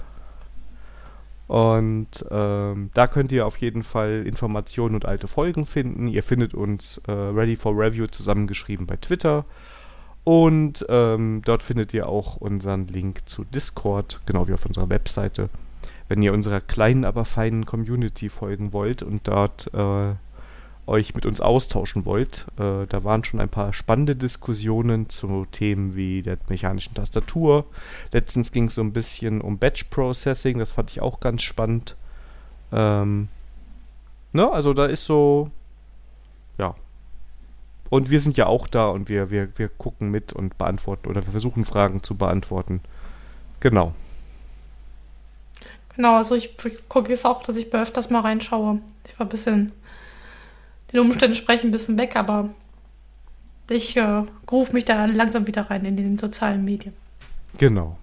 Und ähm, da könnt ihr auf jeden Fall Informationen und alte Folgen finden. Ihr findet uns äh, Ready for Review zusammengeschrieben bei Twitter. Und ähm, dort findet ihr auch unseren Link zu Discord, genau wie auf unserer Webseite. Wenn ihr unserer kleinen, aber feinen Community folgen wollt und dort äh, euch mit uns austauschen wollt, äh, da waren schon ein paar spannende Diskussionen zu Themen wie der mechanischen Tastatur. Letztens ging es so ein bisschen um Batch Processing, das fand ich auch ganz spannend. Ähm, ne, also da ist so, ja. Und wir sind ja auch da und wir, wir, wir gucken mit und beantworten oder wir versuchen Fragen zu beantworten. Genau. genau, also ich, ich gucke jetzt auch, dass ich bei öfters mal reinschaue. Ich war ein bisschen, den Umständen sprechen ein bisschen weg, aber Ich äh, rufe mich da langsam wieder rein in den sozialen Medien. Genau.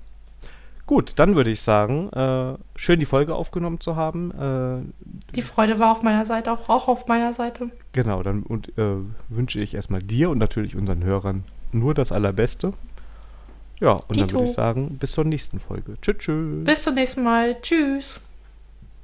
Gut, dann würde ich sagen, äh, schön die Folge aufgenommen zu haben. Äh, Die Freude war auf meiner Seite, auch, auch auf meiner Seite. genau, dann und, äh, wünsche ich erstmal dir und natürlich unseren Hörern nur das Allerbeste. Ja, und dann Dito. würde ich sagen, bis zur nächsten Folge. Tschüss, tschüss. Bis zum nächsten Mal. Tschüss.